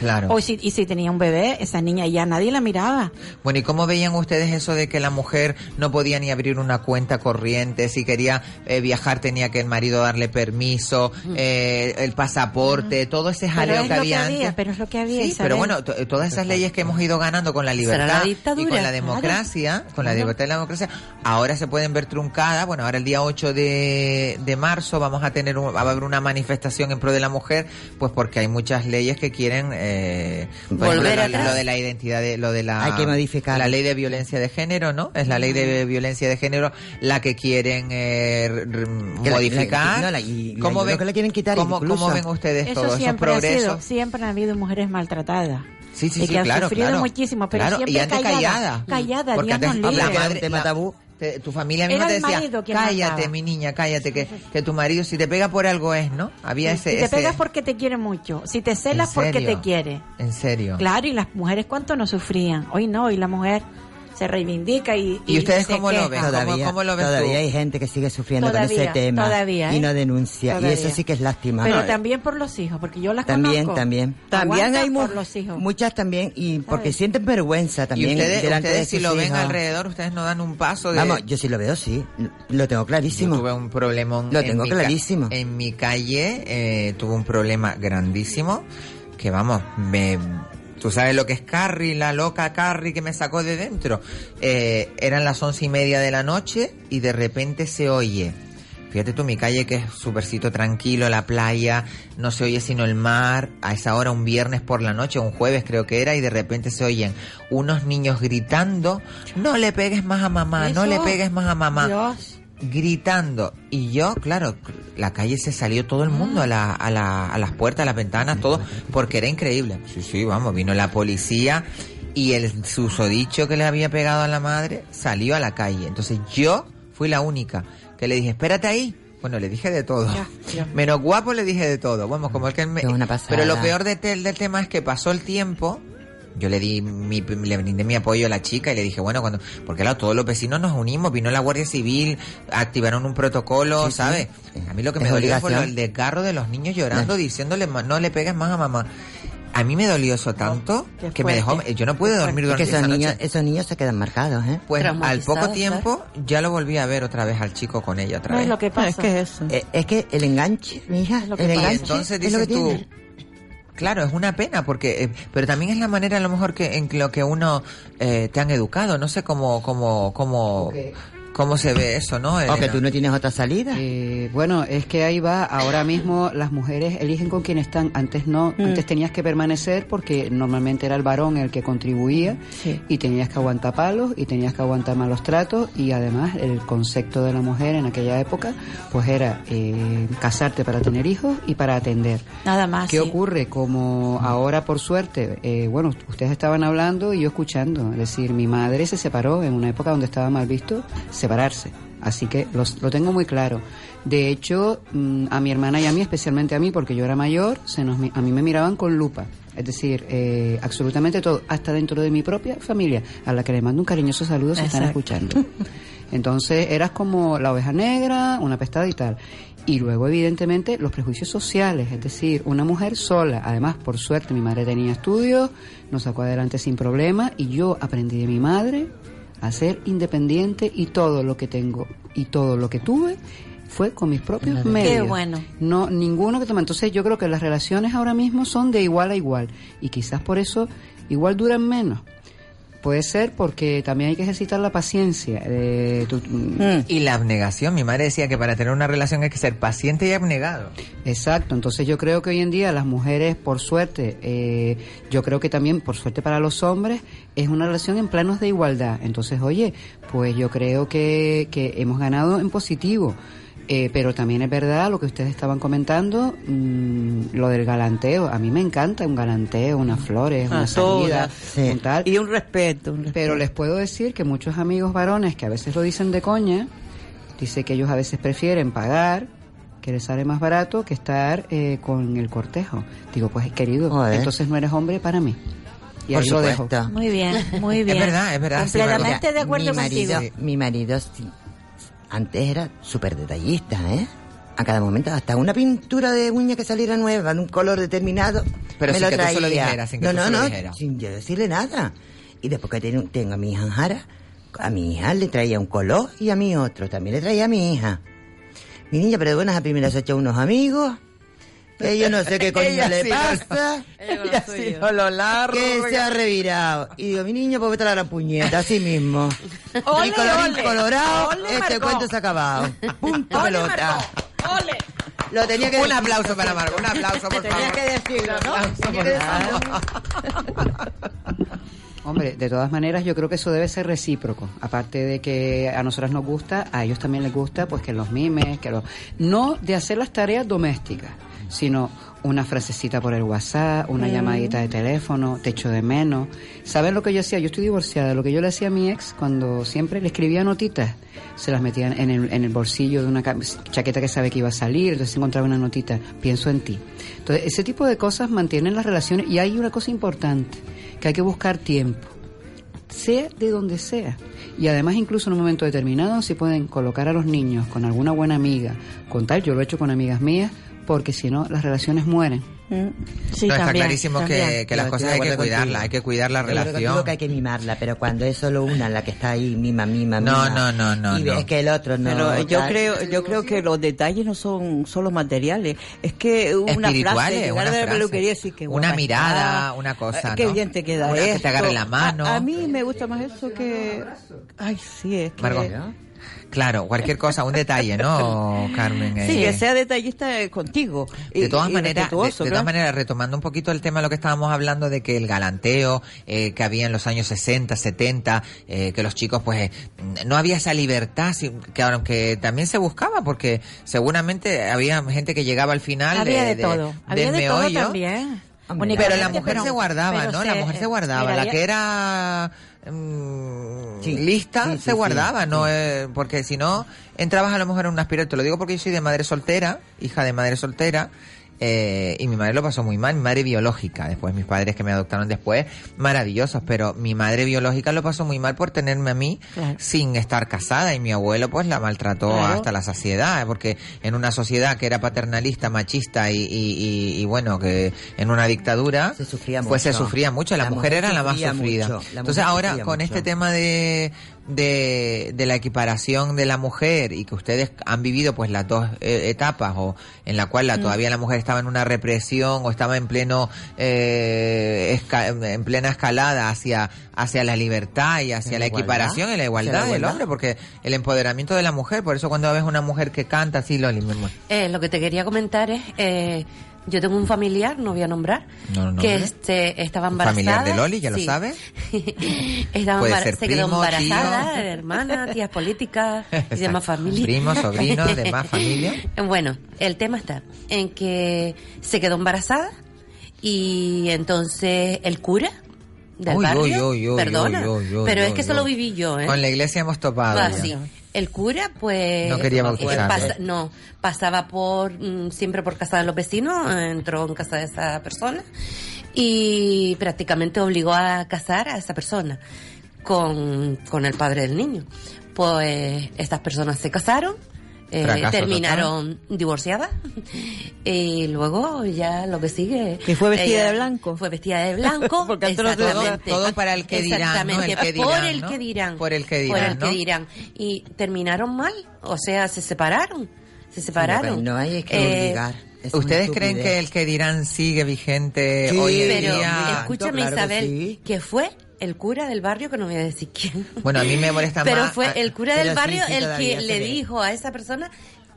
Claro. O si, y si tenía un bebé, esa niña ya nadie la miraba. Bueno, ¿y cómo veían ustedes eso de que la mujer no podía ni abrir una cuenta corriente? Si quería eh, viajar tenía que el marido darle permiso, eh, el pasaporte, todo ese Pero jaleo es que lo que había había, antes. pero es lo que había. Sí, Isabel. pero bueno, to- todas esas leyes que hemos ido ganando con la libertad la y con la claro. democracia, con la libertad y la democracia, ahora se pueden ver truncadas. Bueno, ahora el día 8 de, de marzo vamos a tener un- va a haber una manifestación en pro de la mujer, pues porque hay muchas leyes que quieren eh, por Volver ejemplo, lo, atrás. lo de la identidad, de, lo de la Hay que modificar. la ley de violencia de género, ¿no? Es la ley de violencia de género la que quieren eh, Que la- modificar. la- la- y- la- ¿Cómo lo ven, que le quieren quitar ¿cómo, cómo ven ustedes Eso todos esos siempre ha sido, progresos? siempre han habido mujeres maltratadas. Sí, sí, y sí, que han claro, sufrido claro. muchísimo, pero Claro, siempre y antes callada. callada. Callada, Porque antes la madre, la- te- tu familia misma te decía, cállate, mandaba". mi niña, cállate, que, que tu marido si te pega por algo es, ¿no? Había ese... si te ese- pegas porque te quiere mucho, si te celas ¿En porque te quiere. En serio. Claro, y las mujeres cuánto no sufrían. Hoy no, hoy la mujer se reivindica y, ¿Y ustedes se cómo lo ven? ¿Cómo- Todavía, cómo lo ves todavía tú? hay gente que sigue sufriendo con Todavía, ese tema todavía, y ¿eh? no denuncia. Todavía. Y eso sí que es lástima. Pero No, también por los hijos, porque yo las también, conozco. también. También Aguantan hay mu- por los hijos. muchas también y porque ¿Sabes? sienten vergüenza también y ustedes, delante ustedes de si lo ven hijos. alrededor, ustedes no dan un paso de... Vamos, yo sí lo veo, sí. Lo tengo clarísimo. Yo tuve un problemón. Lo en tengo mi ca- clarísimo. En mi calle eh, tuve un problema grandísimo que vamos, me... Tú sabes lo que es Carrie, la loca Carrie que me sacó de dentro. Eh, eran las once y media de la noche y de repente se oye. Fíjate tú, mi calle que es supercito tranquilo, la playa, no se oye sino el mar, a esa hora un viernes por la noche, un jueves creo que era, y de repente se oyen unos niños gritando, no le pegues más a mamá, no le pegues más a mamá Dios. Gritando. Y yo claro la calle se salió todo el mundo a, la, a, la, a las puertas a las ventanas todo porque era increíble. Sí sí vamos vino la policía y el susodicho que le había pegado a la madre salió a la calle. Entonces yo fui la única que le dije espérate ahí bueno, le dije de todo. Menos guapo le dije de todo. Bueno, como el que me... Pero lo peor de tel- del tema es que pasó el tiempo yo le di mi, le brindé mi apoyo a la chica y le dije, bueno, cuando, porque claro, todos los vecinos nos unimos, vino la Guardia Civil, activaron un protocolo, Sí, sí. ¿sabes? A mí lo que Es me dolió fue el desgarro de los niños llorando, diciéndole, "Ma- no le pegues más a mamá. A mí me dolió eso tanto que me dejó, yo no pude dormir Es que durante esos esa niños, noche. esos niños se quedan marcados, ¿eh? Pues al poco tiempo ya lo volví a ver otra vez al chico con ella otra No vez. es lo que pasa. Es que es eso. Eh, es que el enganche, mi hija, lo el que pasa. enganche. Entonces es lo que dices tú, tiene. Claro, es una pena porque, eh, pero también es la manera a lo mejor que en lo que uno eh, te han educado. No sé cómo, cómo, cómo, cómo se ve eso, ¿no? O que Elena? tú no tienes otra salida. Eh, bueno, es que ahí va, ahora mismo las mujeres eligen con quién están, antes no, Mm. antes tenías que permanecer porque normalmente era el varón el que contribuía y tenías que aguantar palos y tenías que aguantar malos tratos y además el concepto de la mujer en aquella época pues era eh, casarte para tener hijos y para atender. Nada más. ¿Qué sí. ocurre? Como ahora, por suerte, eh, bueno, ustedes estaban hablando y yo escuchando. Es decir, mi madre se separó en una época donde estaba mal visto separarse. Así que los- lo tengo muy claro. De hecho, mm, a mi hermana y a mí, especialmente a mí, porque yo era mayor, se nos, a mí me miraban con lupa. Es decir, eh, absolutamente todo, hasta dentro de mi propia familia, a la que le mando un cariñoso saludo si están escuchando. Entonces eras como la oveja negra, una pestada y tal. Y luego, evidentemente, los prejuicios sociales, es decir, una mujer sola. Además, por suerte, mi madre tenía estudios, nos sacó adelante sin problema y yo aprendí de mi madre a ser independiente y todo lo que tengo y todo lo que tuve fue con mis propios Qué medios. bueno. No, ninguno que toma. Entonces yo creo que las relaciones ahora mismo son de igual a igual y quizás por eso igual duran menos. Puede ser porque también hay que ejercitar la paciencia. eh, tú- Mm. Y la abnegación. Mi madre decía que para tener una relación hay que ser paciente y abnegado. Exacto, entonces yo creo que hoy en día las mujeres, por suerte, eh, yo creo que también, por suerte para los hombres, es una relación en planos de igualdad. Entonces, oye, pues yo creo que, que hemos ganado en positivo. Eh, pero también es verdad lo que ustedes estaban comentando, mm, lo del galanteo. A mí me encanta un galanteo, unas flores, A una salida, todas. un tal. Y un respeto, un respeto. Pero les puedo decir que muchos amigos varones que a veces lo dicen de coña, dice que ellos a veces prefieren pagar, que les sale más barato que estar eh, con el cortejo. Digo, pues querido, Joder. entonces no eres hombre para mí. Y Por ahí lo dejo. Muy bien, muy Es bien. verdad, es verdad. Completamente de acuerdo mi marido, contigo. Mi marido sí, antes era súper detallista, ¿eh? A cada momento, hasta una pintura de uña que saliera nueva, de un color determinado, Pero me sin lo que tú traía. se lo dijeras, sin que no, tú no, se lo no, dijeras. sin yo decirle nada. Y después que tengo, tengo a mi hija Jara, a mi hija le traía un color y a mi otro también le traía a mi hija. Mi niña, pero de buenas a primeras hecho unos amigos. Que yo no sé qué coño Ella le sí pasa. Ella sí no lo larga. Que se ha revirado. Y digo, mi niño, pues vete a la gran puñeta, así mismo. Ole, y colorín ole. colorado, Ole, este cuento se ha acabado. Punto pelota. ¡Ole! Lo tenía que Un decir. aplauso para Margot, un aplauso, por Tenía favor. que decirlo, ¿no? Tenía que decirlo. Hombre, de todas maneras yo creo que eso debe ser recíproco. Aparte de que a nosotras nos gusta, a ellos también les gusta pues que los mimes, que los... No de hacer las tareas domésticas, sino una frasecita por el WhatsApp, una Mm. llamadita de teléfono, te echo de menos. ¿Saben lo que yo hacía? Yo estoy divorciada. Lo que yo le hacía a mi ex cuando siempre le escribía notitas, se las metía en el, en el bolsillo de una chaqueta que sabe que iba a salir, entonces encontraba una notita, pienso en ti. Entonces, ese tipo de cosas mantienen las relaciones y hay una cosa importante, que hay que buscar tiempo sea de donde sea. Y además incluso en un momento determinado si pueden colocar a los niños con alguna buena amiga, con tal, yo lo he hecho con amigas mías, porque si no las relaciones mueren. Sí, no, está también, clarísimo que, también. que las cosas hay que cuidarla, contigo. hay que cuidar la Yo creo relación. contigo que hay que mimarla, pero cuando es solo una la que está ahí, mima, mima, No, mima. no, no, no, Y no. ves que el otro no. Pero yo tal. creo, yo creo que los detalles no son solo materiales. Es que una Espirituales, frase, una frase. peluquería decir que Una mirada, está, una cosa, Qué ¿no? bien te queda Una que te agarre la mano. A, a mí me gusta más eso que... Ay, sí, es que... Margot. Claro, cualquier cosa, un detalle, ¿no, Carmen? Sí, Eh, que sea detallista eh, contigo. y- de todas maneras, de, de claro. todas maneras, retomando un poquito el tema de lo que estábamos hablando de que el galanteo eh, que había en los años 60, 70, eh, que los chicos pues eh, no había esa libertad, que aunque también se buscaba porque seguramente había gente que llegaba al final Había de, de, todo. Había del de todo meollo. también. Pero la mujer pero- se guardaba, ¿no? se- la mujer se guardaba. mira, la que era mm, Sí. lista Sí, se sí, guardaba. ¿no? Eh, porque si no, entrabas a lo mejor en una espiral. Te lo digo porque yo soy de madre soltera, hija de madre soltera. Eh, y mi madre lo pasó muy mal, mi madre biológica, después mis padres que me adoptaron después, maravillosos, pero mi madre biológica lo pasó muy mal por tenerme a mí Claro. sin estar casada y mi abuelo pues la maltrató Claro. hasta la saciedad, porque en una sociedad que era paternalista, machista y, y, y- y, bueno, que en una dictadura, Se sufría pues se sufría mucho, la, La mujer, mujer era la más sufrida. Entonces ahora con mucho. este tema de, de, de la equiparación de la mujer y que ustedes han vivido pues las dos eh, etapas o en la cual la, Mm. todavía la mujer estaba en una represión o estaba en pleno eh, esca- en plena escalada hacia hacia la libertad y hacia La equiparación y la igualdad del hombre porque el empoderamiento de la mujer por eso cuando ves una mujer que canta así Loli mi amor. Eh, lo que te quería comentar es, eh, yo tengo un familiar, no voy a nombrar, No, no, que este, estaba embarazada. familiar de Loli, ya lo. Estaba Puede ser se quedó embarazada, tío. hermana, tías políticas y demás familia. Primo, sobrino, demás familia. Bueno, el tema está en que se quedó embarazada y entonces el cura del Uy, barrio, uy, uy, perdona, pero es que eso uy. lo viví yo, ¿eh? Con la iglesia hemos topado. Ah, sí. El cura, pues. No quería bautizarlo. pasa- no, pasaba por. mm, siempre por casa de los vecinos, entró en casa de esa persona y prácticamente obligó a casar a esa persona con, con el padre del niño. Pues estas personas se casaron. Eh, terminaron divorciadas y luego ya lo que sigue Que fue vestida ella de blanco. fue vestida de blanco Porque exactamente Todo para el que dirán, ¿no? El Exactamente, que por el ¿no? que dirán Por el que por dirán, el ¿no? que dirán. Y terminaron mal, o sea, se separaron. Se separaron. no hay que Eh, obligar. Es una ¿Ustedes creen que el que dirán sigue vigente Sí, hoy en Pero día? escúchame, claro que Isabel, sí. que fue el cura del barrio, que no voy a decir quién. Bueno, a mí me molesta Pero más. fue ah, el cura pero del barrio sí, el que le dijo a esa persona,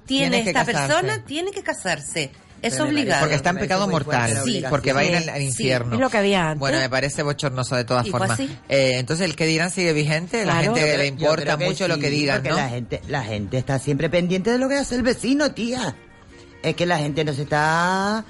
tiene esta casarse. persona, tiene que casarse. Es Pero obligado. Porque está en pecado mortal, Sí, porque va a ir al, al sí. infierno. Es lo que había antes. Bueno, me parece bochornoso de todas ¿Y fue formas. Eh, entonces, el que dirán sigue vigente, la Claro. gente le importa mucho lo que digan, porque ¿no? La gente, la gente está siempre pendiente de lo que hace el vecino, tía. Es que la gente no se está...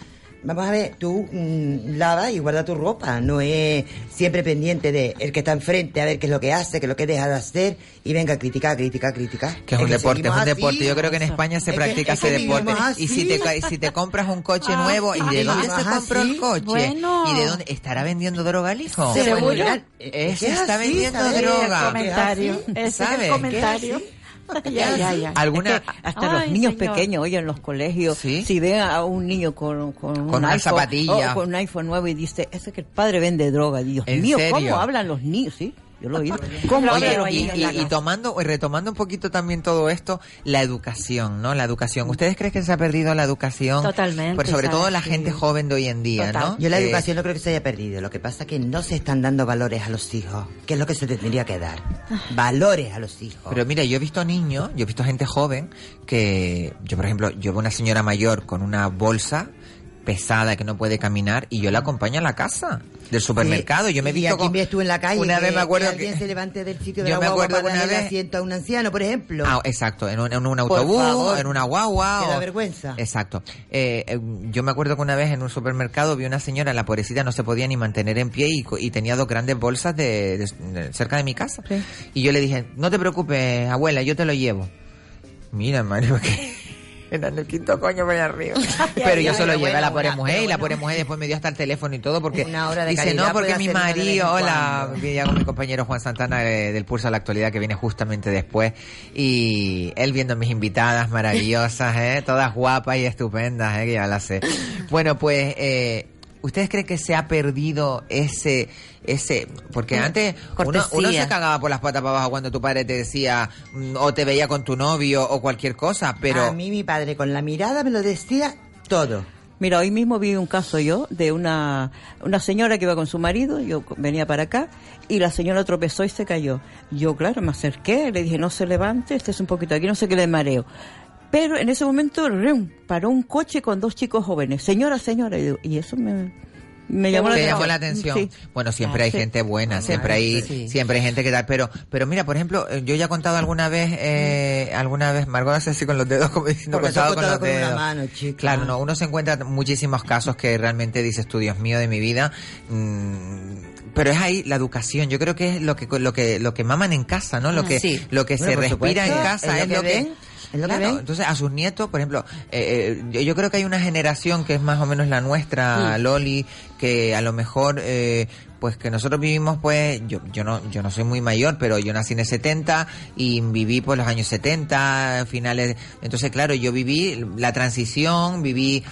Vamos a ver, tú mm, lava y guarda tu ropa, no es siempre pendiente de el que está enfrente a ver qué es lo que hace, qué es lo que deja de hacer y venga a criticar, criticar, criticar. Que es un deporte, es un así. deporte. Yo creo que en España se Es que- practica es que ese deporte. Y si te, si te compras un coche Ah, nuevo, ¿y de dónde se compró el coche? Bueno. ¿Y de dónde estará vendiendo droga el hijo? Seguro. está así, vendiendo ¿sabes? droga. El comentario. Ese es ¿Sabe? el comentario. ya, ya, ya. ¿Alguna- Es que hasta los niños señor. pequeños, oye, en los colegios, si ven a un niño con, con, un una iPhone, zapatilla. o con un iPhone nuevo y dice, ese que el padre vende droga. Dios ¿En mío, serio? ¿cómo hablan los niños? Sí, yo lo he oído. ¿Cómo Oye, y, y- y tomando y retomando un poquito también todo esto, la educación, ¿no? La educación. ¿Ustedes creen que se ha perdido la educación? Totalmente, Pero sobre ¿sabes? todo la Sí. gente joven de hoy en día, ¿no? Yo la Eh, educación no creo que se haya perdido. Lo que pasa es que no se están dando valores a los hijos, que es lo que se tendría que dar. Valores a los hijos. Pero mira, yo he visto niños, yo he visto gente joven que, yo por ejemplo, yo veo una señora mayor con una bolsa pesada que no puede caminar y yo la acompaño a la casa del supermercado. Yo me he y visto ves tú en la calle una que, vez me acuerdo que alguien que- se levante del sitio de Yo la me acuerdo para una vez- asiento a un anciano, por ejemplo. Ah, exacto, en un, en un autobús, favor. en una guagua. Que da o- vergüenza. Exacto. Eh, eh, yo me acuerdo que una vez en un supermercado vi una señora, la pobrecita no se podía ni mantener en pie y, tenía dos grandes bolsas de, de- de- cerca de mi casa. Y yo le dije, no te preocupes, abuela, yo te lo llevo. Mira, Mario, que en el quinto coño para allá arriba. Pero yo ay, se lo pero llevé a la pobre mujer y la pobre mujer después me dio hasta el teléfono y todo porque Una hora de dice, no, porque mi marido, hola, cuando". vi ya con mi compañero Juan Santana eh, del Pulso a la Actualidad que viene justamente después y él viendo mis invitadas maravillosas, ¿eh? todas guapas y estupendas, ¿eh? que ya las sé. Bueno, pues, eh, ¿ustedes creen que se ha perdido ese, ese, porque Mm, antes uno, se cagaba por las patas para abajo cuando tu padre te decía mm, o te veía con tu novio o cualquier cosa, pero... A mí mi padre con la mirada me lo decía todo. Mira, hoy mismo vi un caso yo de una, una señora que iba con su marido, yo venía para acá, y la señora tropezó y se cayó. Yo, claro, me acerqué, le dije, no se levante, este es un poquito aquí, no sé qué le mareo. Pero en ese momento, ¡rum! paró un coche con dos chicos jóvenes. Señora, señora, y, digo, y eso me, me llamó la llamó la atención. Sí. Bueno, siempre Ah, hay sí. gente buena, Ah, siempre hay, sí. siempre hay gente que tal. Pero, pero mira, por ejemplo, eh, yo ya he contado alguna vez, eh, alguna vez, Margot hace así con los dedos, como diciendo, Porque contado con los con una dedos. mano, chica. Claro, no, uno se encuentra muchísimos casos que realmente dices tú, Dios mío de mi vida. mm, pero es ahí la educación. Yo creo que es lo que lo que lo que maman en casa, ¿no? Lo Ah, que sí. lo que Bueno, se respira en supuesto, casa es es lo lo que que, ven, es lo que Claro, ven. entonces a sus nietos, por ejemplo, eh, eh, yo, yo creo que hay una generación que es más o menos la nuestra. Loli, que a lo mejor eh, pues que nosotros vivimos pues yo yo no yo no soy muy mayor, pero yo nací en el 70 y viví por los años 70, finales, entonces claro, yo viví la transición, viví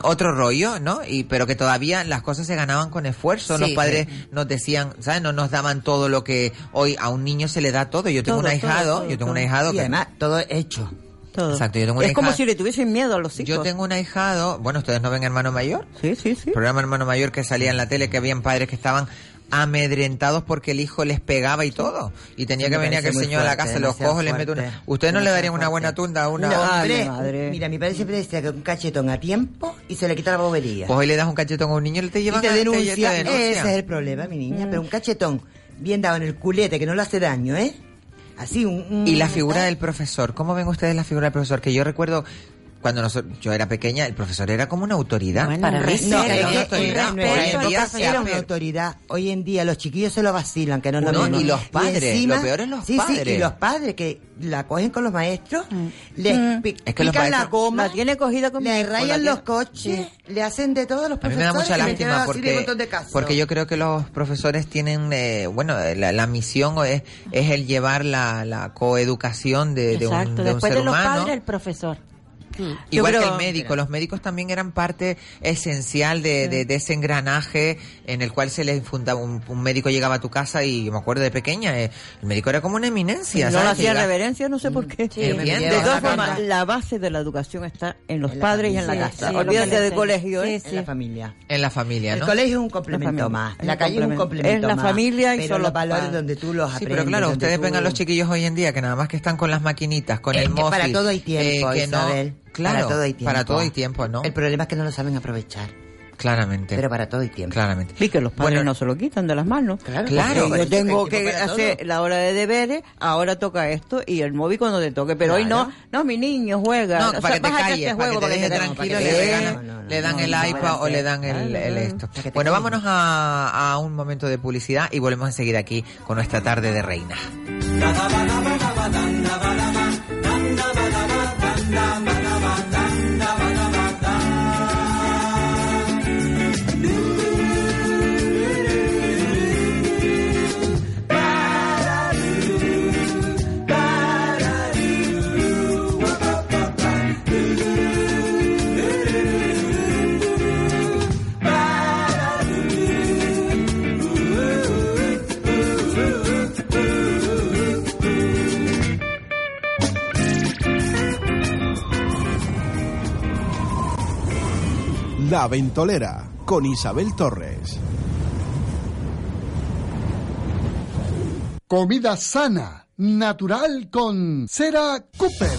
otro rollo, ¿no? Y pero que todavía las cosas se ganaban con esfuerzo, Sí. los padres nos decían, ¿sabes? No nos daban todo lo que hoy a un niño se le da todo. Yo tengo Todo, un ahijado, todo, todo, yo tengo un ahijado Y que además, todo hecho. Todo. Exacto, yo tengo un es como si le tuviesen miedo a los hijos. yo tengo un ahijado, bueno, ustedes no ven Hermano Mayor, Sí, sí, sí. programa Hermano Mayor que salía en la tele, que habían padres que estaban amedrentados porque el hijo les pegaba y todo. Y tenía Sí, que venir aquel señor a la fuerte, casa, los cojo, les meto una... fuerte. ¿Ustedes no le darían una buena fuerte. tunda a una... No, Hombre, madre. mira, mi padre siempre decía que un cachetón a tiempo y se le quita la bobería. Pues hoy le das un cachetón a un niño y te y llevan te a- denuncia. te denuncian. Ese es el problema, mi niña. Pero un cachetón bien dado en el culete que no le hace daño, ¿eh? Así, un... un- Y la figura del profesor, ¿cómo ven ustedes la figura del profesor? Que yo recuerdo cuando nosotros, yo era pequeña, el profesor era como una autoridad. Bueno, Para un No, era una autoridad. Hoy en día época se era ha una per- autoridad. Hoy en día los chiquillos se lo vacilan, que no es lo No, mismo. y los padres, lo peor es los sí, padres. Sí, y los padres que la cogen con los maestros, Mm. les Mm. pi- Es que los pican la goma, La tiene cogida con le rayan los coches, le hacen de todos los A mí profesores. me da mucha lástima porque, de yo creo que los profesores tienen, eh, bueno, la, la misión es, es el llevar la, la coeducación de, de un, Exacto. de un Después ser de los humano. padres, el profesor. Igual Yo que el médico, los médicos también eran parte esencial de, de- de ese engranaje en el cual se les fundaba, un, un médico llegaba a tu casa y yo me acuerdo de pequeña, eh, el médico era como una eminencia. no hacía reverencia, no sé por qué. Sí, me de todas formas, la base de la educación está en los En padres y en la Sí, casa. sí, Olvídate de colegio, ¿eh? En la familia. En la familia, El ¿no? colegio es un complemento más. La calle es un complemento. complemento Es la más. familia y son los valores donde tú los Sí, aprendes. pero claro, ustedes tú- ven a los chiquillos hoy en día que nada más que están con las maquinitas, con el móvil. para todo hay tiempo, eh, que no- Isabel. Claro, para todo hay tiempo. para todo hay tiempo, ¿no? El problema es que no lo saben aprovechar. Claramente. Pero para todo hay tiempo. Claramente. Y que los padres no se lo quitan de las manos. Claro, Claro. Yo tengo que hacer todo. la hora de deberes, ahora toca esto y el móvil cuando te toque. Pero hoy no, no, mi niño juega. No, O sea, para que te calles, este para que te dejes te- tranquilo, para le que te- regalan- le dan no, el no, iPad o le dan el, el esto. Bueno, vámonos a, a un momento de publicidad y volvemos enseguida aquí con nuestra tarde de reina. La Ventolera con Isabel Torres. Comida sana, natural con Cera Cooper.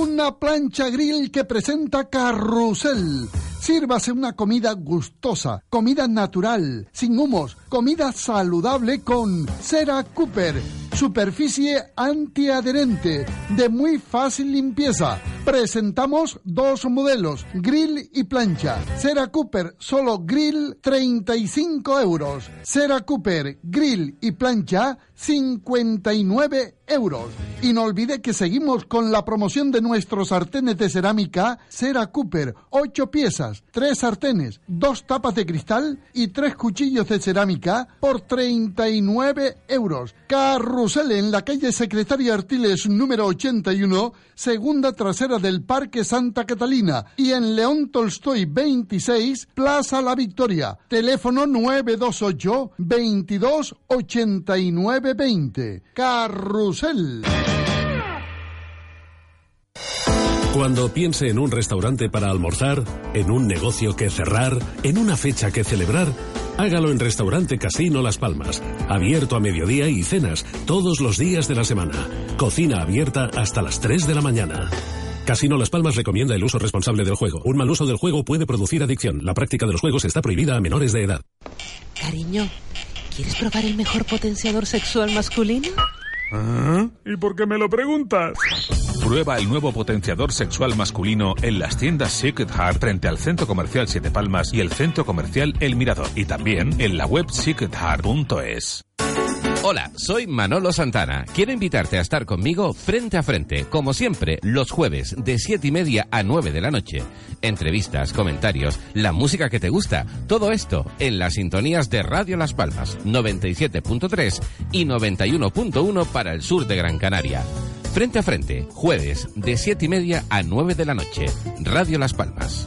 Una plancha grill que presenta carrusel. Sírvase una comida gustosa, comida natural, sin humos, comida saludable con Cera Cooper. Superficie antiadherente, de muy fácil limpieza. Presentamos dos modelos, grill y plancha. Cera Cooper, solo grill 35 euros. Cera Cooper, grill y plancha 59 euros. Y no olvide que seguimos con la promoción de nuestros sartenes de cerámica Cera Cooper, 8 piezas, 3 sartenes, 2 tapas de cristal y 3 cuchillos de cerámica por 39 euros. Carrusel en la calle Secretaria Artiles número 81, segunda trasera del Parque Santa Catalina y en León Tolstoy 26, Plaza La Victoria. Teléfono 928 22 89 20. Carrusel. Cuando piense en un restaurante para almorzar, en un negocio que cerrar, en una fecha que celebrar, hágalo en Restaurante Casino Las Palmas. Abierto a mediodía y cenas todos los días de la semana. Cocina abierta hasta las 3 de la mañana. Casino Las Palmas recomienda el uso responsable del juego. Un mal uso del juego puede producir adicción. La práctica de los juegos está prohibida a menores de edad. Cariño, ¿quieres probar el mejor potenciador sexual masculino? ¿Y por qué me lo preguntas? Prueba el nuevo potenciador sexual masculino en las tiendas Secret Heart frente al Centro Comercial Siete Palmas y el Centro Comercial El Mirador. Y también en la web secretheart.es. Hola, soy Manolo Santana. Quiero invitarte a estar conmigo frente a frente, como siempre, los jueves de siete y media a 9 de la noche. Entrevistas, comentarios, la música que te gusta, todo esto en las sintonías de Radio Las Palmas 97.3 y 91.1 para el sur de Gran Canaria. Frente a frente, jueves de siete y media a 9 de la noche. Radio Las Palmas.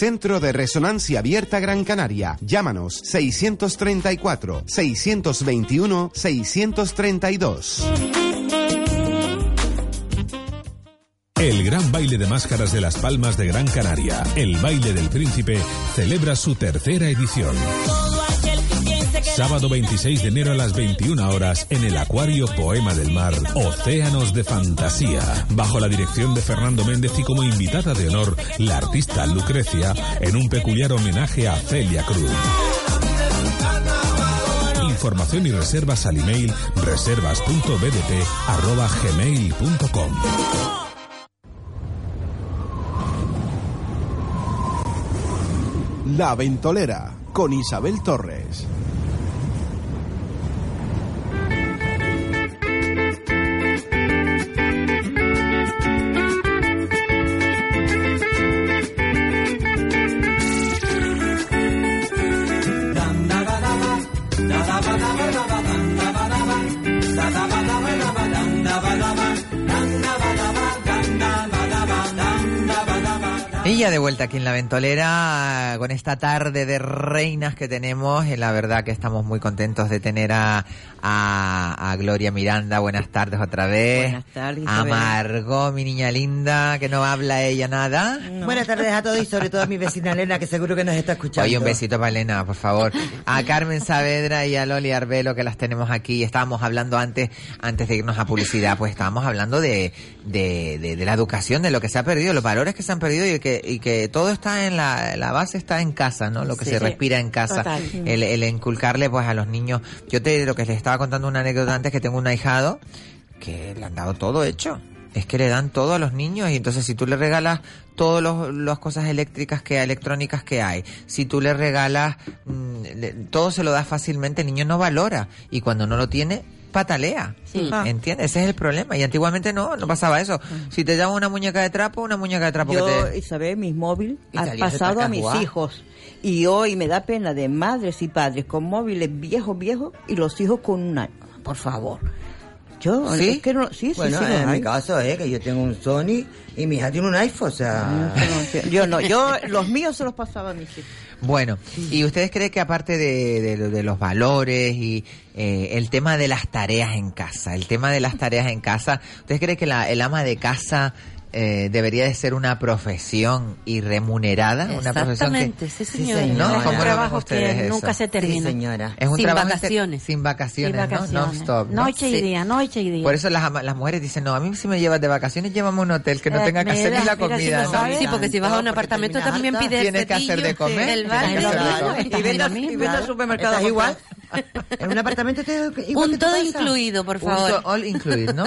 Centro de Resonancia Abierta Gran Canaria. Llámanos 634 621 632. El Gran Baile de Máscaras de las Palmas de Gran Canaria, el Baile del Príncipe, celebra su tercera edición. Sábado 26 de enero a las 21 horas en el Acuario Poema del Mar, Océanos de Fantasía, bajo la dirección de Fernando Méndez y como invitada de honor la artista Lucrecia en un peculiar homenaje a Celia Cruz. Información y reservas al email reservas.bdp@gmail.com. La Ventolera con Isabel Torres. Ya de vuelta aquí en la ventolera con esta tarde de reinas que tenemos. Y la verdad que estamos muy contentos de tener a, a, a Gloria Miranda. Buenas tardes otra vez. Buenas tardes, A. Margot, mi niña linda, que no habla ella nada. Buenas tardes a todos y sobre todo a mi vecina Elena, que seguro que nos está escuchando. Oye, un besito para Elena, por favor. A Carmen Saavedra y a Loli Arbelo, que las tenemos aquí. Estábamos hablando antes, antes de irnos a publicidad, pues estábamos hablando de, de, de- de la educación, de lo que se ha perdido, los valores que se han perdido y que, y que todo está en la, la base está en casa, ¿no? Lo que Sí. se respira en casa. Total. El, el inculcarle, pues, a los niños. Yo te, lo que les estaba contando una anécdota antes, que tengo un ahijado que le han dado todo hecho. Es que le dan todo a los niños y entonces si tú le regalas todas los- las cosas eléctricas que electrónicas que hay, si tú le regalas mm, le- todo se lo das fácilmente, el niño no valora y cuando no lo tiene patalea. Sí. Ah. ¿Entiendes? Ese es el problema. Y antiguamente no, no pasaba eso. Si te llaman una muñeca de trapo, una muñeca de trapo Yo, que te... Isabel, mis móviles han pasado a mis hijos. Y hoy me da pena de madres y padres con móviles viejos, viejos, y los hijos con un año. Por favor. Yo, ¿Sí? es que no, sí, sí, Bueno, sí, los en mi hay. caso es que yo tengo un Sony y mi hija tiene un iPhone, o sea... Yo no, yo los míos se los pasaba a mis hijos. Bueno, ¿y ustedes creen que aparte de, de- de los valores y eh, el tema de las tareas en casa, el tema de las tareas en casa, ¿ustedes creen que la, el ama de casa eh, debería de ser una profesión y remunerada? Una profesión que, sí, Sí, señor. señor. ¿No? Es un ¿Cómo lo ven trabajo ustedes que eso? nunca se termina. Sí, señora. Es un Sin trabajo inter- vacaciones. sin vacaciones, Sin vacaciones. ¿no? Non-stop. ¿no? Noche y Sí. día, noche y día. Por eso las, las mujeres dicen, no, a mí si me llevas de vacaciones, llévame a un hotel que no Eh, tenga que hacer ni la si comida. lo ¿no? Sí, porque si vas a un apartamento también pides Tienes que hacer de comer. Y vete, al- supermercado. igual. En un apartamento te igual Un todo incluido, por Un favor. so- all incluido, ¿no?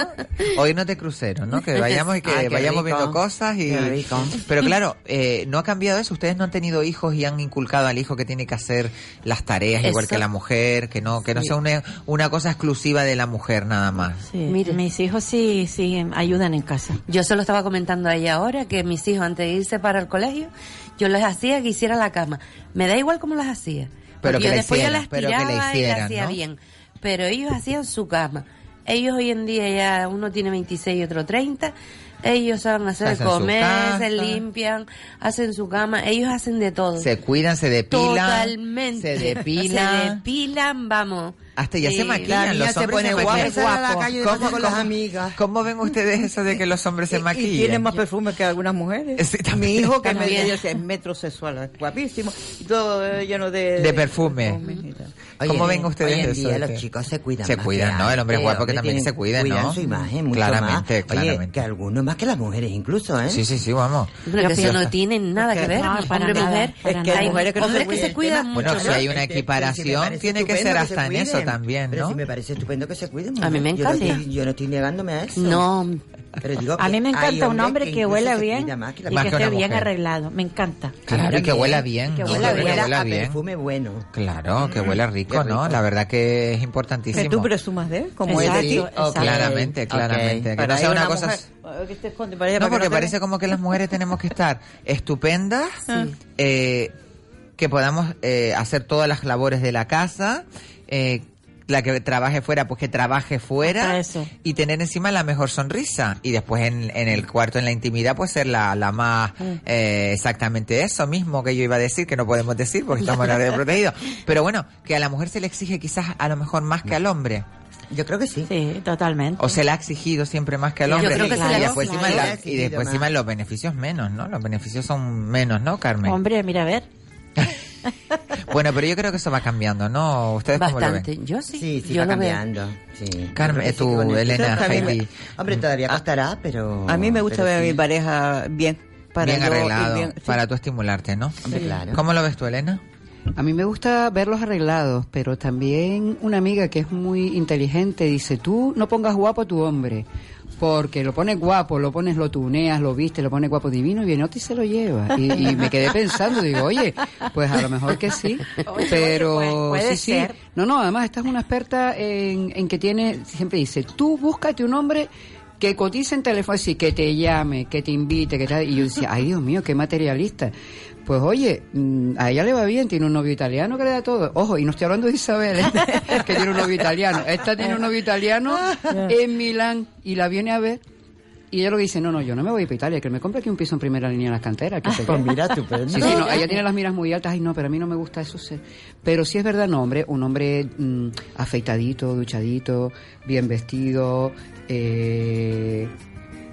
O irnos de crucero, ¿no? Que vayamos y que qué vayamos rico. viendo cosas y... Qué rico. Pero claro, eh, no ha cambiado eso. Ustedes no han tenido hijos y han inculcado al hijo que tiene que hacer las tareas igual que la mujer, que no que no sea una, una cosa exclusiva de la mujer nada más. Sí, Mire. mis hijos sí, sí ayudan en casa. Yo se lo estaba comentando a ella ahora, que mis hijos antes de irse para el colegio, yo les hacía que hiciera la cama. Me da igual cómo las hacía. Pero que yo la después yo hicieran, las pero que la tiraba y hicieran, hacía ¿no? bien. Pero ellos hacían su cama. Ellos hoy en día ya, uno tiene 26 y otro 30. Ellos saben hacer Hacen comer, se limpian, hacen su cama. Ellos hacen de todo. Se cuidan, se depilan, Totalmente. se depilan. Se depilan, vamos. Hasta ya Sí, se la maquillan, los se hombres pone se maquillan. sale a la ¿Cómo- con las amigas. ¿Cómo ven ustedes eso de que los hombres se Y maquillan? tienen más perfume que algunas mujeres. Sí, Mi también. hijo, que me es metrosexual, es guapísimo, y todo eh, lleno de... De perfume. ¿Cómo ven ustedes hoy en día los chicos se cuidan Se más cuidan, ¿no? El hombre es guapo que también se cuida, cuidan ¿no? su imagen mucho Claramente, más. Oye, claramente. que algunos más que las mujeres incluso, ¿eh? Sí, sí, sí, vamos. Pero que no tienen nada que ver. hombre, mujer. Es que hay mujeres que se hombres que cuidan. se cuidan Bueno, mucho si hay una equiparación, tiene que ser se hasta en eso también, Pero ¿no? sí me parece estupendo que se cuiden. A mí me Yo no encanta. estoy- Yo no estoy negándome a eso. No, Pero digo A que mí me encanta un hombre que, huela se bien más que la y que que esté bien arreglado. Me encanta. Claro, y que huela bien. Que huela que bien. huela a bien. perfume bueno. Claro, que huela rico, ¿no? La verdad que es Que importantísimo. tú presumas de él, como él de claramente, claramente. Que no sea una una cosa... mujer, que allá, No, que porque parece como que las mujeres tenemos que estar estupendas, eh, que podamos eh, hacer todas las labores de la casa, eh, la que trabaje fuera, pues que trabaje fuera eso. y tener encima la mejor sonrisa. Y después en, en el cuarto, en la intimidad, pues ser la, la más eh, exactamente eso mismo que yo iba a decir, que no podemos decir porque estamos en área de protegido. Pero bueno, que a la mujer se le exige quizás a lo mejor más que al hombre. Yo creo que sí. Sí, totalmente. O se le ha exigido siempre más que al Yo hombre. creo que y, después claro. encima, la- y después más. encima los beneficios menos, ¿no? Los beneficios son menos, ¿no, Carmen? Hombre, mira, a ver. Bueno, pero yo creo que eso va cambiando, ¿no? ¿Ustedes cómo lo bastante. ven? Yo sí. Sí, sí, yo va lo veo. cambiando. Sí. Carmen, que tú, sí, Elena, Heidi. Hombre, todavía costará, pero... A mí me gusta ver a mi pareja bien. Para bien arreglado, bien- sí. para tú estimularte, ¿no? Hombre, claro. ¿Cómo lo ves tú, Elena? A mí me gusta verlos arreglados, pero también una amiga que es muy inteligente dice, tú no pongas guapo a tu hombre, porque lo pones guapo, lo pones, lo tuneas, lo viste, lo pones guapo divino y viene otro y se lo lleva. Y, y me quedé pensando, digo, oye, pues a lo mejor que sí, pero puede- puede sí, sí. No, no, además esta es una experta en, en que tiene, siempre dice, tú búscate un hombre que cotice en teléfono, así, que te llame, que te invite, que tal. Y yo decía, ay Dios mío, qué materialista. Pues oye, mm, a ella le va bien, tiene un novio italiano que le da todo. Ojo, y no estoy hablando de Isabel, ¿eh? que tiene un novio italiano. Esta tiene un novio italiano en Milán y la viene a ver. Y ella lo que dice, no, no, yo no me voy a ir para Italia, que me compre aquí un piso en primera línea en las canteras. Que se pues quede". mira, estupendo. Sí, sí, no, ella tiene las miras muy altas, ay no, pero a mí no me gusta eso. sé. Pero sí es verdad, no, hombre, un hombre mm, afeitadito, duchadito, bien vestido, eh,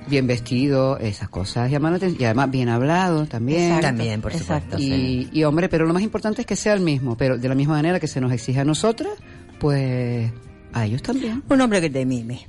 bien vestido, esas cosas llaman la atención. Y además bien hablado también. Exacto. También, por supuesto, Y, sí. y hombre, pero lo más importante es que sea el mismo, pero de la misma manera que se nos exige a nosotras, pues a ellos también. Un hombre que te mime.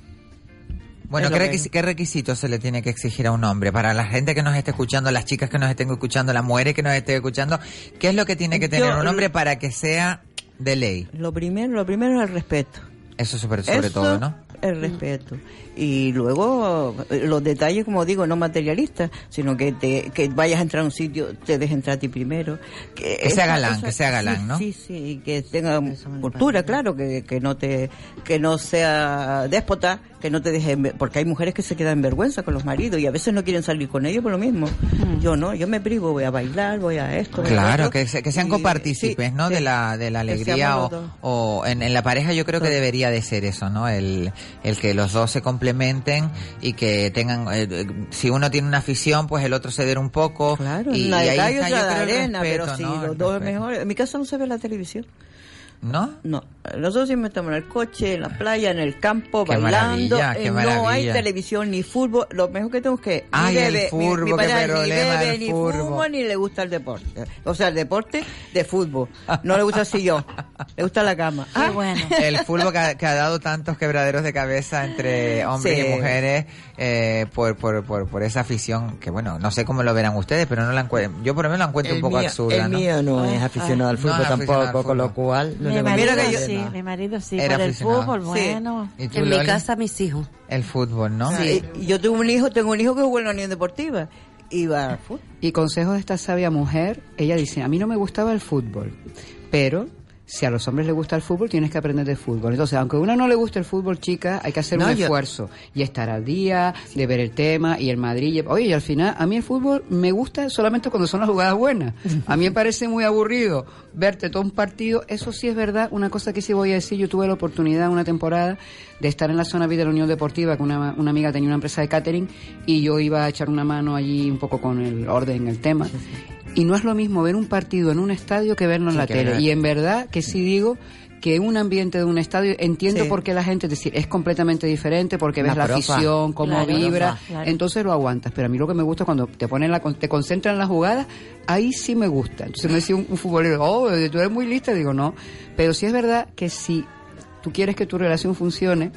Bueno, ¿qué, que- qué requisitos se le tiene que exigir a un hombre? Para la gente que nos esté escuchando, las chicas que nos estén escuchando, las mujeres que nos estén escuchando, ¿qué es lo que tiene que tener Yo- un hombre para que sea de ley? Lo primero, lo primero es el respeto. Eso sobre, sobre Eso, todo, ¿no? El respeto. Y luego eh, los detalles, como digo, no materialistas, sino que te, que vayas a entrar a un sitio, te dejes entrar a ti primero. Que, Que sea galán, cosa- que sea galán, sí, ¿no? Sí, sí, que tenga cultura, claro, que, que no te, que no sea déspota, que no te deje, en ver- porque hay mujeres que se quedan en vergüenza con los maridos y a veces no quieren salir con ellos por lo mismo. Yo no, yo me privo, voy a bailar, voy a esto. voy Claro, que, se- que sean Y, copartícipes, sí, ¿no? sí, De la, de la alegría o, o en, en la pareja yo creo que debería de ser eso, ¿no? El, el que los dos se complementen y que tengan, eh, si uno tiene una afición, pues el otro ceder un poco. y, una y ahí está, otra yo el arena, pero ¿no? los dos es respeto. mejor. En mi casa no se ve la televisión. ¿No? No, nosotros siempre estamos en el coche, en la playa, en el campo, Qué bailando. maravilla, qué eh, no hay televisión ni fútbol. Lo mejor que tengo es que Ay, ni el bebe, mi- furbo, mi, qué pareja ni bebe ni fútbol ni le gusta el deporte. O sea, el deporte de fútbol. No le gusta el sillón, le gusta la cama. Ah, bueno. El fútbol que ha, que ha dado tantos quebraderos de cabeza entre hombres Sí. y mujeres eh, por, por, por, por esa afición que, bueno, no sé cómo lo verán ustedes, pero no la encuentro, yo por lo menos la encuentro El un poco mío- absurda, el ¿no? mío no es aficionado al No fútbol es aficionado al tampoco, con lo cual... no Mi le marido gusta. Sí, No. mi marido sí, Era por el fútbol, Sí. bueno. ¿Y tú, En mi casa, mis hijos. El fútbol, ¿no? Sí, yo tengo un hijo, tengo un hijo que jugó en la Unión Deportiva. Iba al fútbol. Y consejos de esta sabia mujer, ella dice, a mí no me gustaba el fútbol, pero si a los hombres les gusta el fútbol, tienes que aprender de fútbol. Entonces, aunque a uno no le guste el fútbol, chica, hay que hacer No, un yo- esfuerzo y estar al día, de ver el tema y el Madrid. y- Oye, y al final, a mí el fútbol me gusta solamente cuando son las jugadas buenas. A mí me parece muy aburrido verte todo un partido. Eso sí es verdad. Una cosa que sí voy a decir, yo tuve la oportunidad una temporada de estar en la zona VIP de la Unión Deportiva, que una, una amiga tenía una empresa de catering y yo iba a echar una mano allí un poco con el orden, el tema. Y no es lo mismo ver un partido en un estadio que verlo en Sí, la tele. Y en verdad que sí digo que un ambiente de un estadio, entiendo Sí. por qué la gente, es decir, es completamente diferente, porque ves la profa. afición, cómo Claro, vibra, profa, claro. entonces lo aguantas. Pero a mí lo que me gusta es cuando te ponen la, con- te concentran en la jugada, ahí sí me gusta. Entonces me decía un, un futbolero, oh, tú eres muy lista, digo, no. Pero sí es verdad que si tú quieres que tu relación funcione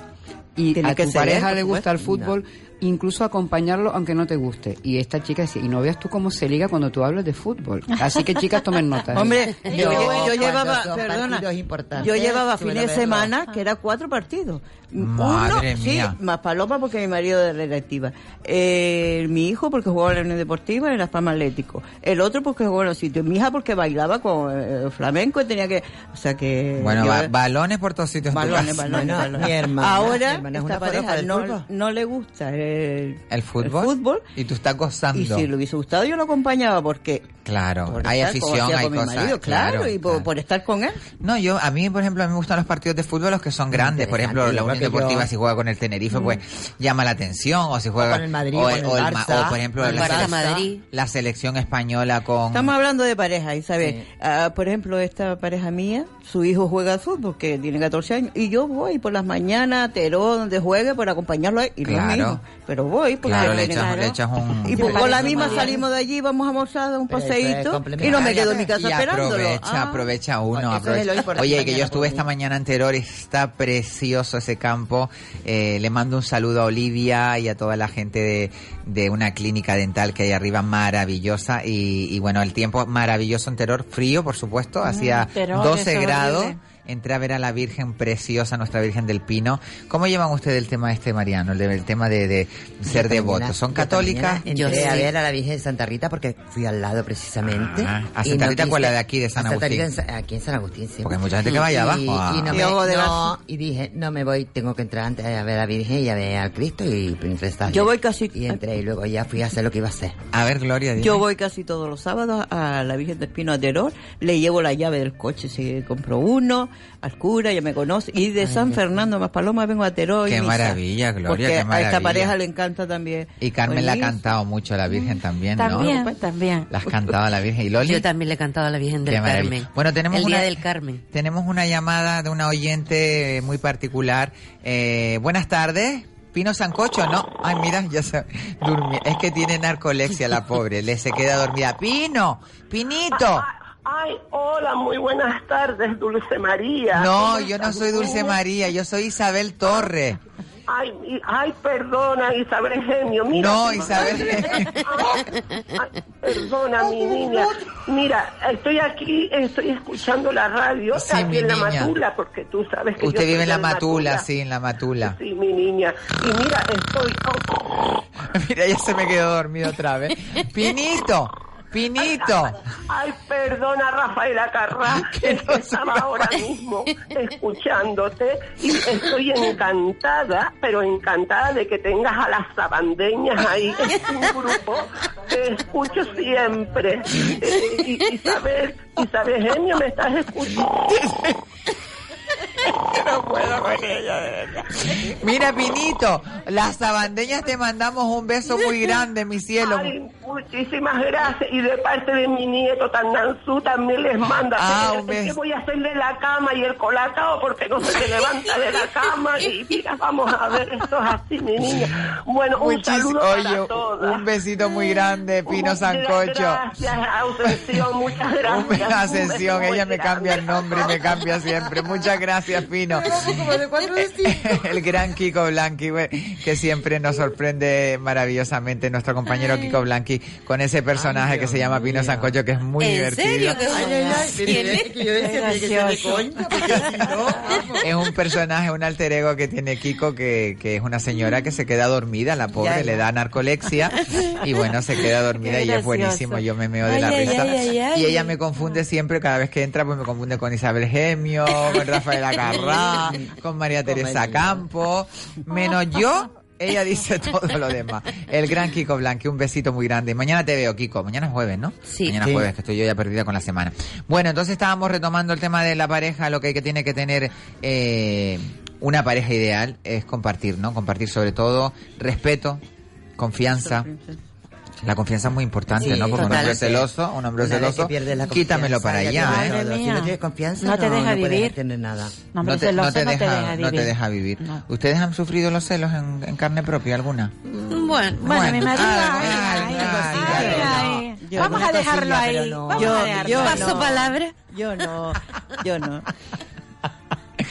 y Tiene a tu pareja le gusta el fútbol, incluso acompañarlo aunque no te guste. Y esta chica decía, y no veas tú cómo se liga cuando tú hablas de fútbol. Así que chicas, tomen nota. ¿eh? Hombre, yo, Yo, yo llevaba, perdona, partidos importantes, yo llevaba fines de semana que era cuatro partidos. Madre Uno, mía. sí, más paloma porque mi marido de directiva. Eh, mi hijo porque jugaba en la Unión Deportiva en Las Palmas Atlético. El otro porque jugaba en los sitios. Mi hija porque bailaba con eh, flamenco y tenía que, o sea que. Bueno, yo- ba- balones por todos sitios Balones, balones, Bueno, balones. mi hermana- mi Ahora, hermana es esta pareja no, le gusta el, ¿El fútbol? fútbol. Y tú estás gozando. Y si le hubiese gustado, yo lo acompañaba porque. Claro, por hay afición, hay con mi cosas. marido, claro, claro, y por, claro. por estar con él. No, yo, a mí, por ejemplo, a mí me gustan los partidos de fútbol los que son grandes. Por ejemplo, la Unión Deportiva, yo- si juega con el Tenerife, pues llama la atención. O si juega. con el Madrid, o, con el o Ma- Barça, o, por ejemplo, la, Barça sele- Madrid. la selección española con. Estamos hablando de pareja, Isabel. Ah, por ejemplo, esta pareja mía, su hijo juega al fútbol, que tiene 14 años, y yo voy por las mañanas a Teró, donde juegue, por acompañarlo ahí. Y no es Claro. mi hijo, pero voy porque Claro, le echas, le echas un. Y por, con la misma salimos de allí, vamos a almorzar, un paseo paseíto y no me quedo en mi casa y esperándolo. aprovecha, Ah. aprovecha uno. Es aprovecha. importante Oye, que yo estuve esta mañana anterior, está precioso ese campo. Eh, le mando un saludo a Olivia y a toda la gente de, de una clínica dental que hay arriba, maravillosa. Y, y bueno, el tiempo maravilloso en Teror, frío, por supuesto, hacía Teror, 12 eso es grados. horrible. Entré a ver a la Virgen preciosa, nuestra Virgen del Pino. ¿Cómo llevan ustedes el tema este, Mariano? El, de- el tema de, de ser devotos. ¿Son católicas? Yo entré a ver a la Virgen de Santa Rita porque fui al lado precisamente. Ah, ¿a Y Santa no Rita cuál? ¿La de aquí, de San a Santa Agustín? Rita aquí en San Agustín, sí. Porque hay mucha gente que va allá Y- abajo. Y, no Ah. me- Y ojo de no, y dije, no me voy, tengo que entrar antes a ver a la Virgen y a ver al Cristo y rezar. Yo voy casi- Y entré y luego ya fui a hacer lo que iba a hacer. A ver, Gloria, dime. Yo voy casi todos los sábados a la Virgen del Pino a Teror, le llevo la llave del coche si compro uno, al cura, ya me conoce, y de San Fernando más Paloma vengo a Teror. y Qué misa. maravilla, Gloria, Porque qué a esta maravilla. pareja le encanta también. Y Carmen la ha cantado mucho a la Virgen también, ¿no? También, también. La has cantado a la Virgen. ¿Y Loli? Yo también le he cantado a la Virgen del Qué maravilla. Carmen. Bueno, tenemos el una, día del Carmen. Tenemos una llamada de una oyente muy particular. Eh, buenas tardes. Pino Sancocho, ¿no? Ay, mira, ya se durmió. Es que tiene narcolepsia la pobre. Le se queda dormida. Pino, Pinito. Ay, hola, muy buenas tardes, Dulce María. No, ¿Cómo yo no soy Dulce? María, yo soy Isabel Torre. Ay, ay, perdona, Isabel Genio. Mira, No, Isabel Ay, perdona, mi niña. Mira, estoy aquí, estoy escuchando la radio Sí, aquí mi en la niña. Matula, porque tú sabes que yo Usted vive en la del Matula, sí, en la Matula. Sí, mi niña. Y mira, estoy... Mira, ya se me quedó dormido otra vez. Pinito, Pinito. Ay, perdona, Rafaela Carrá, es que estaba ahora mismo escuchándote y estoy encantada, pero encantada de que tengas a las sabandeñas ahí. Es un grupo que escucho siempre. Eh, y- Isabel, Isabel Genio, ¿me estás escuchando? no puedo con ella, de verdad. Mira, Pinito, las sabandeñas te mandamos un beso muy grande, mi cielo. Ay, muchísimas gracias. Y de parte de mi nieto Tananzú también les manda. Ah, beso. voy a hacerle la cama y el colacao porque no se levanta de la cama. Y mira, vamos a ver, esto es así, mi niña. Bueno, un saludo oye, para todas. un besito muy grande, Pino Sancocho. Gracias, Ascensión, muchas gracias. Ascensión, ella me cambia el nombre y me cambia siempre. Muchas gracias, Pino. El gran Kiko Blanqui, güey, que siempre nos sorprende maravillosamente nuestro compañero Kiko Blanqui con ese personaje que se llama Pino Sancocho, que es muy ¿En divertido. serio? ¿Qué- Ay, ay, ay, pero ¿Quién es un personaje, un alter ego que tiene Kiko, que, que es una señora que se queda dormida, la pobre, Ya, ya. le da narcolexia y bueno, se queda dormida y es buenísimo, yo me meo de Ay, la ay, risa. ay, ay, ay. Y ella me confunde siempre, cada vez que entra, pues me confunde con Isabel Gemio, con Rafaela Carrá, con María Teresa Campo, menos yo. Ella dice todo lo demás. El gran Kiko Blanqui, un besito muy grande. Mañana te veo, Kiko. Mañana es jueves, ¿no? Sí. Mañana Sí. jueves, que estoy yo ya perdida con la semana. Bueno, entonces estábamos retomando el tema de la pareja. Lo que, hay que tiene que tener eh, una pareja ideal es compartir, ¿no? Compartir sobre todo respeto, confianza. La confianza es muy importante, Sí, ¿no? Porque un hombre celoso, un hombre celoso, quítamelo para allá, ¿eh? Si no tienes confianza, No te deja vivir. nada. No, te, deja, deja no te vivir. deja vivir. No. ¿Ustedes han sufrido los celos en, en carne propia alguna? Bueno, Bueno, mi marido, Ay, ay, ay, ay, ay, ay, ay, ay. Yo Vamos a dejarlo cosilla, ahí. Vamos Yo- a dejarlo. yo paso no. palabra. Yo no, yo no.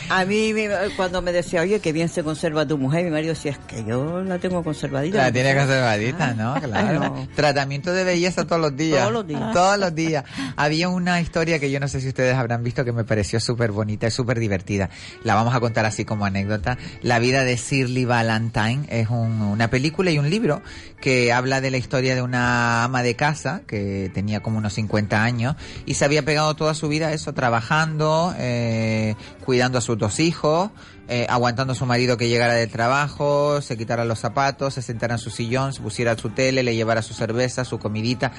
A mí cuando me decía, oye, que bien se conserva tu mujer, mi marido decía, es que yo la tengo conservadita. La tiene sé". conservadita, ¿no? Claro. no. Tratamiento de belleza todos los días. Todos los días. Todos los días. Había una historia que yo no sé si ustedes habrán visto que me pareció súper bonita y súper divertida. La vamos a contar así como anécdota. La vida de Shirley Valentine es un- una película y un libro que habla de la historia de una ama de casa que tenía como unos 50 años y se había pegado toda su vida a eso, trabajando, eh, cuidando a sus dos hijos, eh, aguantando a su marido que llegara del trabajo, se quitara los zapatos, se sentara en su sillón, se pusiera su tele, le llevara su cerveza, su comidita.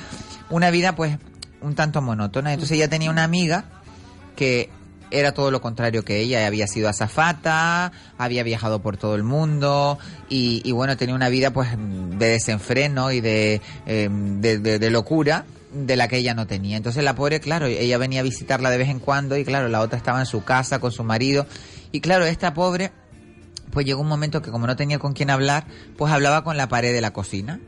Una vida pues un tanto monótona. Entonces ella tenía una amiga que era todo lo contrario que ella, había sido azafata, había viajado por todo el mundo y, y bueno, tenía una vida pues de desenfreno y de, de locura de la que ella no tenía. Entonces la pobre, claro, ella venía a visitarla de vez en cuando y claro, la otra estaba en su casa con su marido y claro, esta pobre pues llegó un momento que como no tenía con quién hablar, pues hablaba con la pared de la cocina.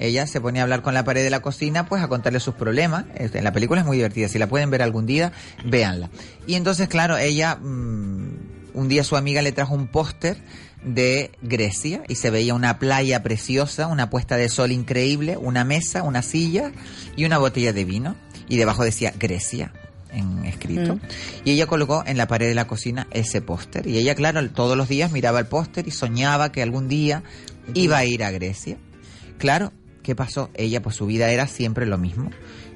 ella se ponía a hablar con la pared de la cocina, pues a contarle sus problemas. En la película es muy divertida, si la pueden ver algún día, véanla. Y entonces, claro, ella, mm, un día su amiga le trajo un póster de Grecia y se veía una playa preciosa, una puesta de sol increíble, una mesa, una silla y una botella de vino. Y debajo decía Grecia en escrito. Mm. Y ella colocó en la pared de la cocina ese póster. Y ella, claro, todos los días miraba el póster y soñaba que algún día iba a ir a Grecia. Claro, ¿qué pasó? Ella, pues su vida era siempre lo mismo.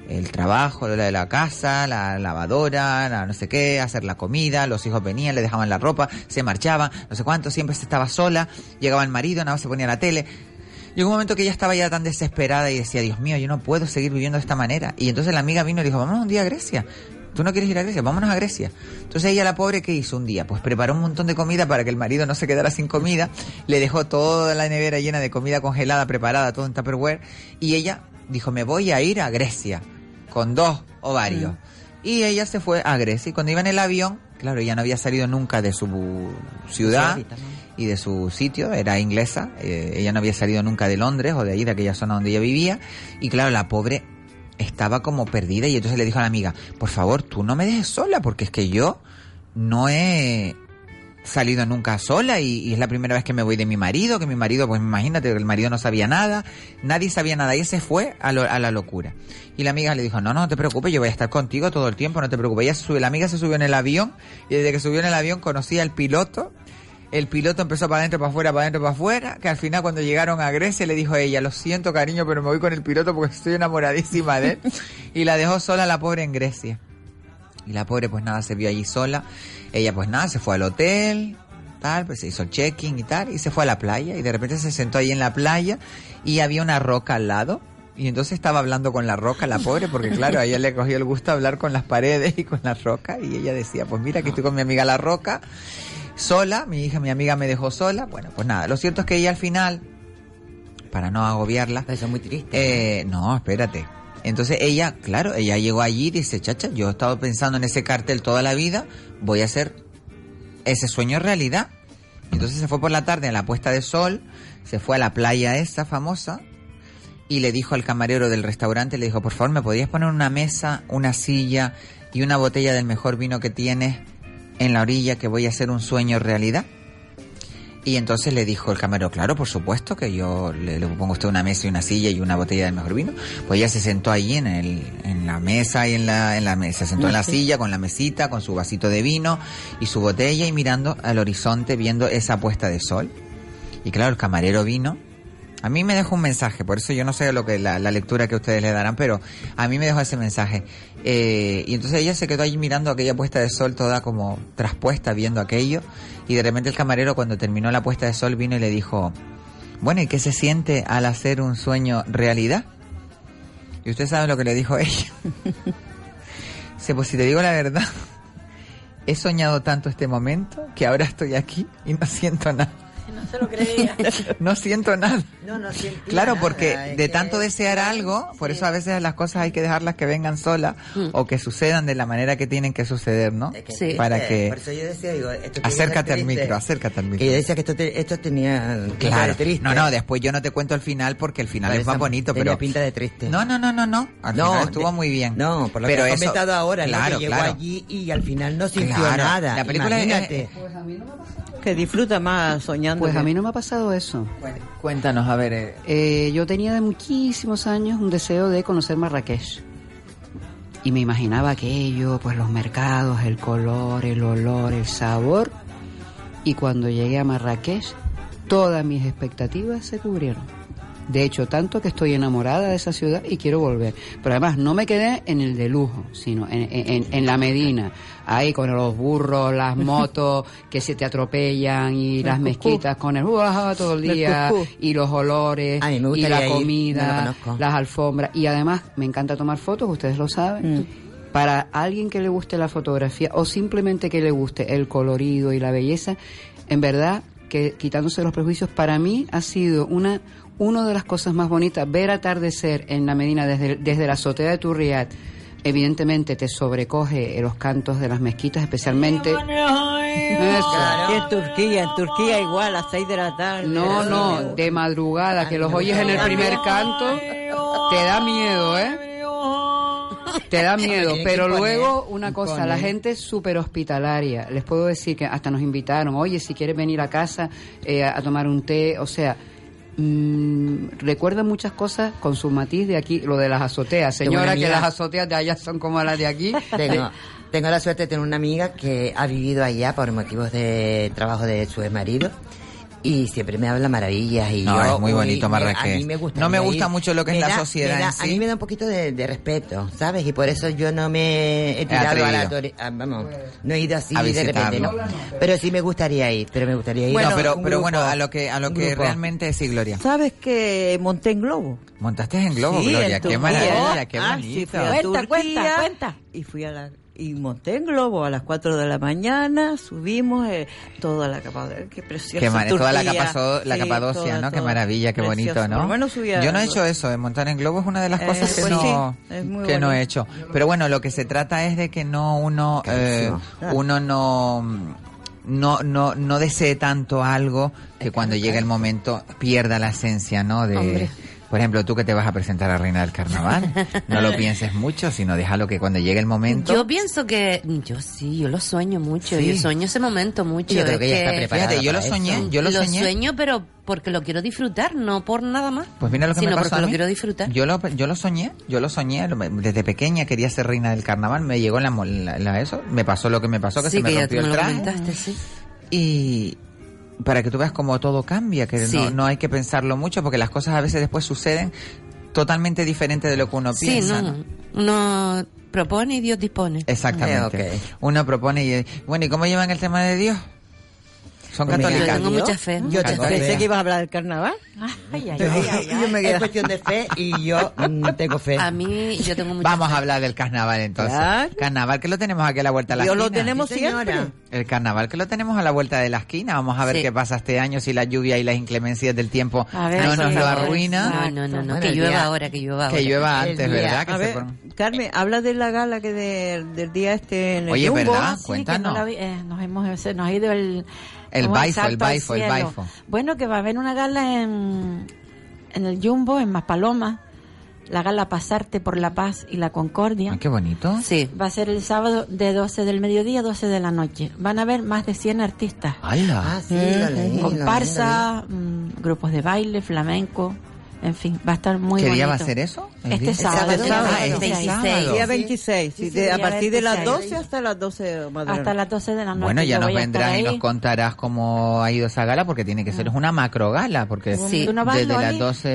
El trabajo, la de la casa, la lavadora, la no sé qué, hacer la comida, los hijos venían, le dejaban la ropa, se marchaban, no sé cuánto, siempre se estaba sola, llegaba el marido, nada más se ponía la tele. Llegó un momento que ella estaba ya tan desesperada y decía, Dios mío, yo no puedo seguir viviendo de esta manera. Y entonces la amiga vino y dijo, vámonos un día a Grecia. ¿Tú no quieres ir a Grecia? Vámonos a Grecia. Entonces ella, la pobre, ¿qué hizo un día? Pues preparó un montón de comida para que el marido no se quedara sin comida. Le dejó toda la nevera llena de comida congelada, preparada, todo en Tupperware. Y ella dijo, me voy a ir a Grecia con dos ovarios. Y ella se fue a Grecia. Y cuando iba en el avión, claro, ella no había salido nunca de su ciudad y de su sitio, era inglesa. eh, ella no había salido nunca de Londres o de ahí, de aquella zona donde ella vivía. Y claro, la pobre estaba como perdida y entonces le dijo a la amiga, por favor, tú no me dejes sola porque es que yo no he salido nunca sola y, y es la primera vez que me voy de mi marido, que mi marido, pues imagínate, el marido no sabía nada, nadie sabía nada y se fue a, lo- a la locura. Y la amiga le dijo, no, no, no te preocupes, yo voy a estar contigo todo el tiempo, no te preocupes. Ella subió, la amiga se subió en el avión y desde que subió en el avión conocía al piloto. El piloto empezó para adentro, para afuera, para adentro, para afuera, que al final cuando llegaron a Grecia le dijo a ella, lo siento cariño, pero me voy con el piloto porque estoy enamoradísima de él. y la dejó sola la pobre en Grecia. Y la pobre pues nada, se vio allí sola. Ella pues nada, se fue al hotel, tal, pues se hizo el check-in y tal, y se fue a la playa. Y de repente se sentó ahí en la playa y había una roca al lado. Y entonces estaba hablando con la roca, la pobre, porque claro, a ella le cogió el gusto hablar con las paredes y con la roca. Y ella decía, pues mira que estoy con mi amiga la roca, sola, mi hija, mi amiga me dejó sola. Bueno, pues nada, lo cierto es que ella al final, para no agobiarla... Eso es muy triste. Eh, no, espérate. Entonces ella, claro, ella llegó allí y dice, chacha, yo he estado pensando en ese cartel toda la vida, voy a hacer ese sueño realidad. Entonces se fue por la tarde a la puesta de sol, se fue a la playa esa famosa y le dijo al camarero del restaurante, le dijo, por favor, ¿me podrías poner una mesa, una silla y una botella del mejor vino que tienes en la orilla que voy a hacer un sueño realidad? Y entonces le dijo el camarero, claro, por supuesto que yo le, le pongo a usted una mesa y una silla y una botella del mejor vino. Pues ella se sentó allí en, el, en la mesa y en la, en la mesa, se sentó en la silla con la mesita, con su vasito de vino y su botella y mirando al horizonte, viendo esa puesta de sol. Y claro, el camarero vino. A mí me dejó un mensaje, por eso yo no sé lo que la, la lectura que ustedes le darán, pero a mí me dejó ese mensaje. Eh, y entonces ella se quedó allí mirando aquella puesta de sol toda como traspuesta, viendo aquello. Y de repente el camarero cuando terminó la puesta de sol vino y le dijo, bueno, ¿y qué se siente al hacer un sueño realidad? Y usted sabe lo que le dijo ella. Dice, pues si te digo la verdad, he soñado tanto este momento que ahora estoy aquí y no siento nada. No se lo creía. No siento nada. No, no siento Claro, nada, porque de que- tanto desear algo, por eso a veces las cosas hay que dejarlas que vengan solas o que sucedan de la manera que tienen que suceder, ¿no? Sí. Para que... Por eso yo decía, digo, esto Acércate al micro, acércate al micro. Que yo decía que esto, te- esto tenía pinta Claro. de triste. No, no, después yo no te cuento el final porque el final es más bonito, tenía pero... pinta de triste. No, no, no, no, no. Al No, final estuvo de- muy bien. No, por lo pero que has eso- comentado ahora, ¿no? claro, que llegó claro. allí y al final no sintió Claro. nada. La película es- Imagínate. Que disfruta más soñando. Pues a que- mí no me ha pasado eso. Cuéntanos, a ver. eh, Eh, yo tenía de muchísimos años un deseo de conocer Marrakech. Y me imaginaba aquello, pues los mercados, el color, el olor, el sabor. Y cuando llegué a Marrakech, todas mis expectativas se cubrieron. De hecho, tanto que estoy enamorada de esa ciudad y quiero volver. Pero además, no me quedé en el de lujo, sino en, en- en la Medina. Ahí con los burros, las motos que se te atropellan y El las cucú. mezquitas con el uaja todo el día y los olores Ay, me y la ir, no comida, las alfombras. Y además, me encanta tomar fotos, ustedes lo saben. Para alguien que le guste la fotografía o simplemente que le guste el colorido y la belleza, en verdad que quitándose los prejuicios, para mí ha sido una una de las cosas más bonitas, ver atardecer en la Medina desde, desde la azotea de Turriat, evidentemente te sobrecoge los cantos de las mezquitas, especialmente en Turquía, en Turquía igual, a las 6 de la tarde. No, no, de madrugada, que los oyes en el primer canto, te da miedo, ¿eh? Te da miedo, pero luego una cosa, la gente es súper hospitalaria. Les puedo decir que hasta nos invitaron, oye, si quieres venir a casa eh, a tomar un té, o sea, mm, recuerda muchas cosas con su matiz de aquí, lo de las azoteas. Señora, que las azoteas de allá son como las de aquí. Tengo, tengo la suerte de tener una amiga que ha vivido allá por motivos de trabajo de su marido y siempre me habla maravillas y No, yo es muy uy, bonito me- Marrakech. a mí me gusta No me ir. gusta mucho lo que es la da- sociedad da- en sí. A mí me da un poquito de, de respeto, ¿sabes? Y por eso yo no me he tirado a la a- vamos, no he ido así A de repente, no. Pero sí me gustaría ir, pero me gustaría ir. Bueno, a pero, pero grupo, bueno, a lo que, a lo que grupo. realmente sí, Gloria. ¿Sabes que monté en globo? Montaste en globo, Sí, Gloria. en Qué maravilla, qué Ah, sí, bonito. fui a Cuenta, cuenta, cuenta. Y fui a la y monté en globo a las 4 de la mañana, subimos eh, toda la Capadocia, qué preciosa Qué mar- toda la, Turquía. Capazo- la Sí, Capadocia, toda, ¿no? Qué toda. maravilla, qué bonito. ¿no? Yo no he hecho eso, de montar en globo es una de las Eh, cosas que, pues no, sí, que no he hecho. Pero bueno, lo que se trata es de que no uno, eh, uno no, no, no, no desee tanto algo que cuando llegue el momento pierda la esencia, ¿no? De, Hombre. Por ejemplo, tú que te vas a presentar a Reina del Carnaval, no lo pienses mucho, sino déjalo que cuando llegue el momento. Yo pienso que yo sí, yo lo sueño mucho, Sí. yo sueño ese momento mucho. Yo creo que ella está preparada Fíjate, yo lo soñé, eso. yo lo soñé. sueño, pero porque lo quiero disfrutar, no por nada más. Pues mira lo que sino me pasó porque a lo mí. quiero disfrutar. Yo lo, yo lo soñé, yo lo soñé, lo- desde pequeña quería ser reina del carnaval, me llegó la, la- la- eso, me pasó lo que me pasó, que sí, se me que ya rompió tú me el lo traje. comentaste, sí. Y para que tú veas cómo todo cambia, que Sí. no, no hay que pensarlo mucho, porque las cosas a veces después suceden totalmente diferente de lo que uno piensa. no, ¿no? uno propone y Dios dispone. Exactamente. Uno propone y... Bueno, ¿y cómo llevan el tema de Dios? Son Pues católicas. yo tengo mucha fe. Yo te- pensé que ibas a hablar del carnaval. Ay, ay, Yo- ay, ay, yo me ay. quedé- Es cuestión de fe y yo mm, tengo fe. A mí yo tengo mucha Vamos a hablar del carnaval entonces. Claro. Carnaval que lo tenemos aquí a la vuelta de la lo esquina. tenemos siempre. El carnaval que lo tenemos a la vuelta de la esquina. Vamos a ver Sí. qué pasa este año si la lluvia y las inclemencias del tiempo ver no nos lo arruina. No, no, no, no, Bueno, que llueva día- ahora, que llueva ahora. Que llueva antes, ¿verdad? Que A ver, pon- Carmen, habla de la gala que de- del día este en el Oye, Jumbo. ¿verdad? Sí, que Cuéntanos. no la vi- eh, nos hemos nos ha ido el El baifo, el baifo, el baifo. Bueno, que va a haber una gala en en el Jumbo en Maspalomas, la gala Pasarte por la Paz y la Concordia. Ah, qué bonito. Sí. Va a ser el sábado de 12 del mediodía a 12 de la noche. Van a haber más de 100 artistas. ¡Hala! Ah, sí, lo Comparsa, mm, grupos de baile, flamenco, en fin, va a estar muy ¿Qué bonito. día va a ser eso? ¿El Este día? sábado, El sábado, el el 26. sábado. Día 26, sí, Sí, de- sí, a día partir de las 26. 12 hasta las 12 más de la Hasta noche. las 12 de la noche. Bueno, ya yo nos vendrás y nos contarás cómo ha ido esa gala, porque tiene que ser es una macro gala, porque Sí. ¿Tú no vas, desde las Loli? 12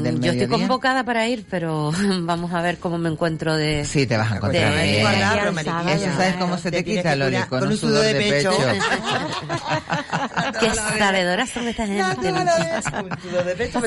Mm, del yo mediodía... estoy convocada para ir, pero vamos a ver cómo me encuentro de... Sí, te vas a encontrar De- bien. Mariquilla. Eso sabes cómo se te, Te quita, Loli, curar con, un sudor de pecho. Qué sabedoras son esta gente. un sudor de pecho.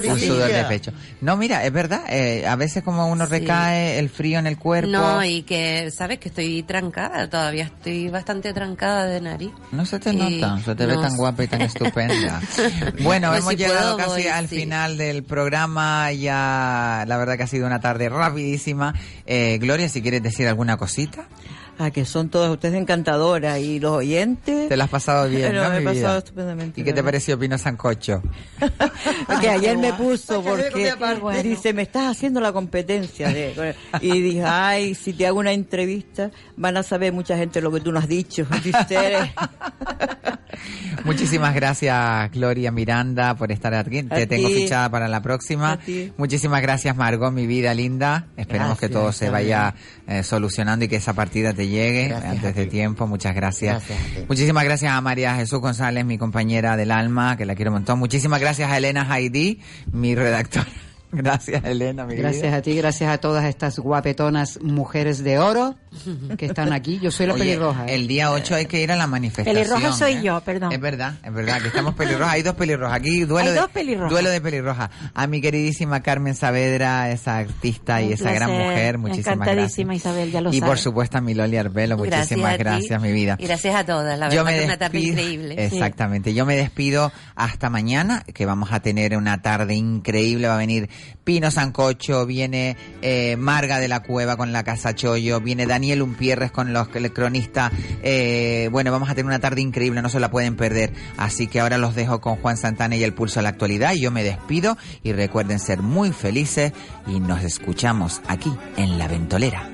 No, mira, es verdad, eh, a veces como uno Sí. recae el frío en el cuerpo. No, y que, ¿sabes? Que estoy trancada, todavía estoy bastante trancada de nariz. No se te Y nota, se te ve no tan sé. guapa y tan estupenda. Bueno, Pues hemos si llegado puedo, casi voy, al sí. final del programa, ya la verdad que ha sido una tarde rapidísima. Eh, Gloria, si quieres decir alguna cosita, Ah, que son todas ustedes encantadoras y los oyentes. te la has pasado bien, Pero ¿no, me he pasado vida? estupendamente. ¿Y qué te pareció Pino Sancocho? que ayer me puso que porque dice, me estás haciendo la competencia. de- y dije, ay, si te hago una entrevista, van a saber mucha gente lo que tú nos has dicho. Muchísimas gracias, Gloria Miranda, por estar aquí. Te A tengo ti. fichada para la próxima. Muchísimas gracias, Margot, mi vida linda. Esperemos que Gracias, todo se vaya eh, solucionando y que esa partida te llegue Gracias antes de ti. tiempo. Muchas gracias. Muchísimas gracias a María Jesús González, mi compañera del alma, que la quiero un montón. Muchísimas gracias a Elena Haidí, mi redactora. Gracias, Elena, mi Gracias vida. a ti, gracias a todas estas guapetonas mujeres de oro que están aquí. Yo soy la Oye, pelirroja. ¿eh? El día 8 hay que ir a la manifestación. Pelirroja soy ¿eh? yo, perdón. Es verdad, es verdad, que estamos pelirrojas. Hay dos pelirrojas. Aquí duelo, Hay de, dos pelirrojas. duelo de pelirroja. A mi queridísima Carmen Saavedra, esa artista y Un esa gran placer. mujer, muchísimas gracias. Encantadísima, Isabel, ya lo Y por sabes. supuesto a mi Loli Arbelo, muchísimas ti. gracias, mi vida. Y gracias a todas, la verdad que es una tarde increíble. Exactamente. Yo me despido hasta mañana, que vamos a tener una tarde increíble. Va a venir Pino Sancocho, viene eh, Marga de la Cueva con la Casa Chollo, viene Daniel Umpierres con los el cronista. Eh, bueno, vamos a tener una tarde increíble, no se la pueden perder. Así que ahora los dejo con Juan Santana y el pulso a la actualidad. Yo me despido y recuerden ser muy felices y nos escuchamos aquí en La Ventolera.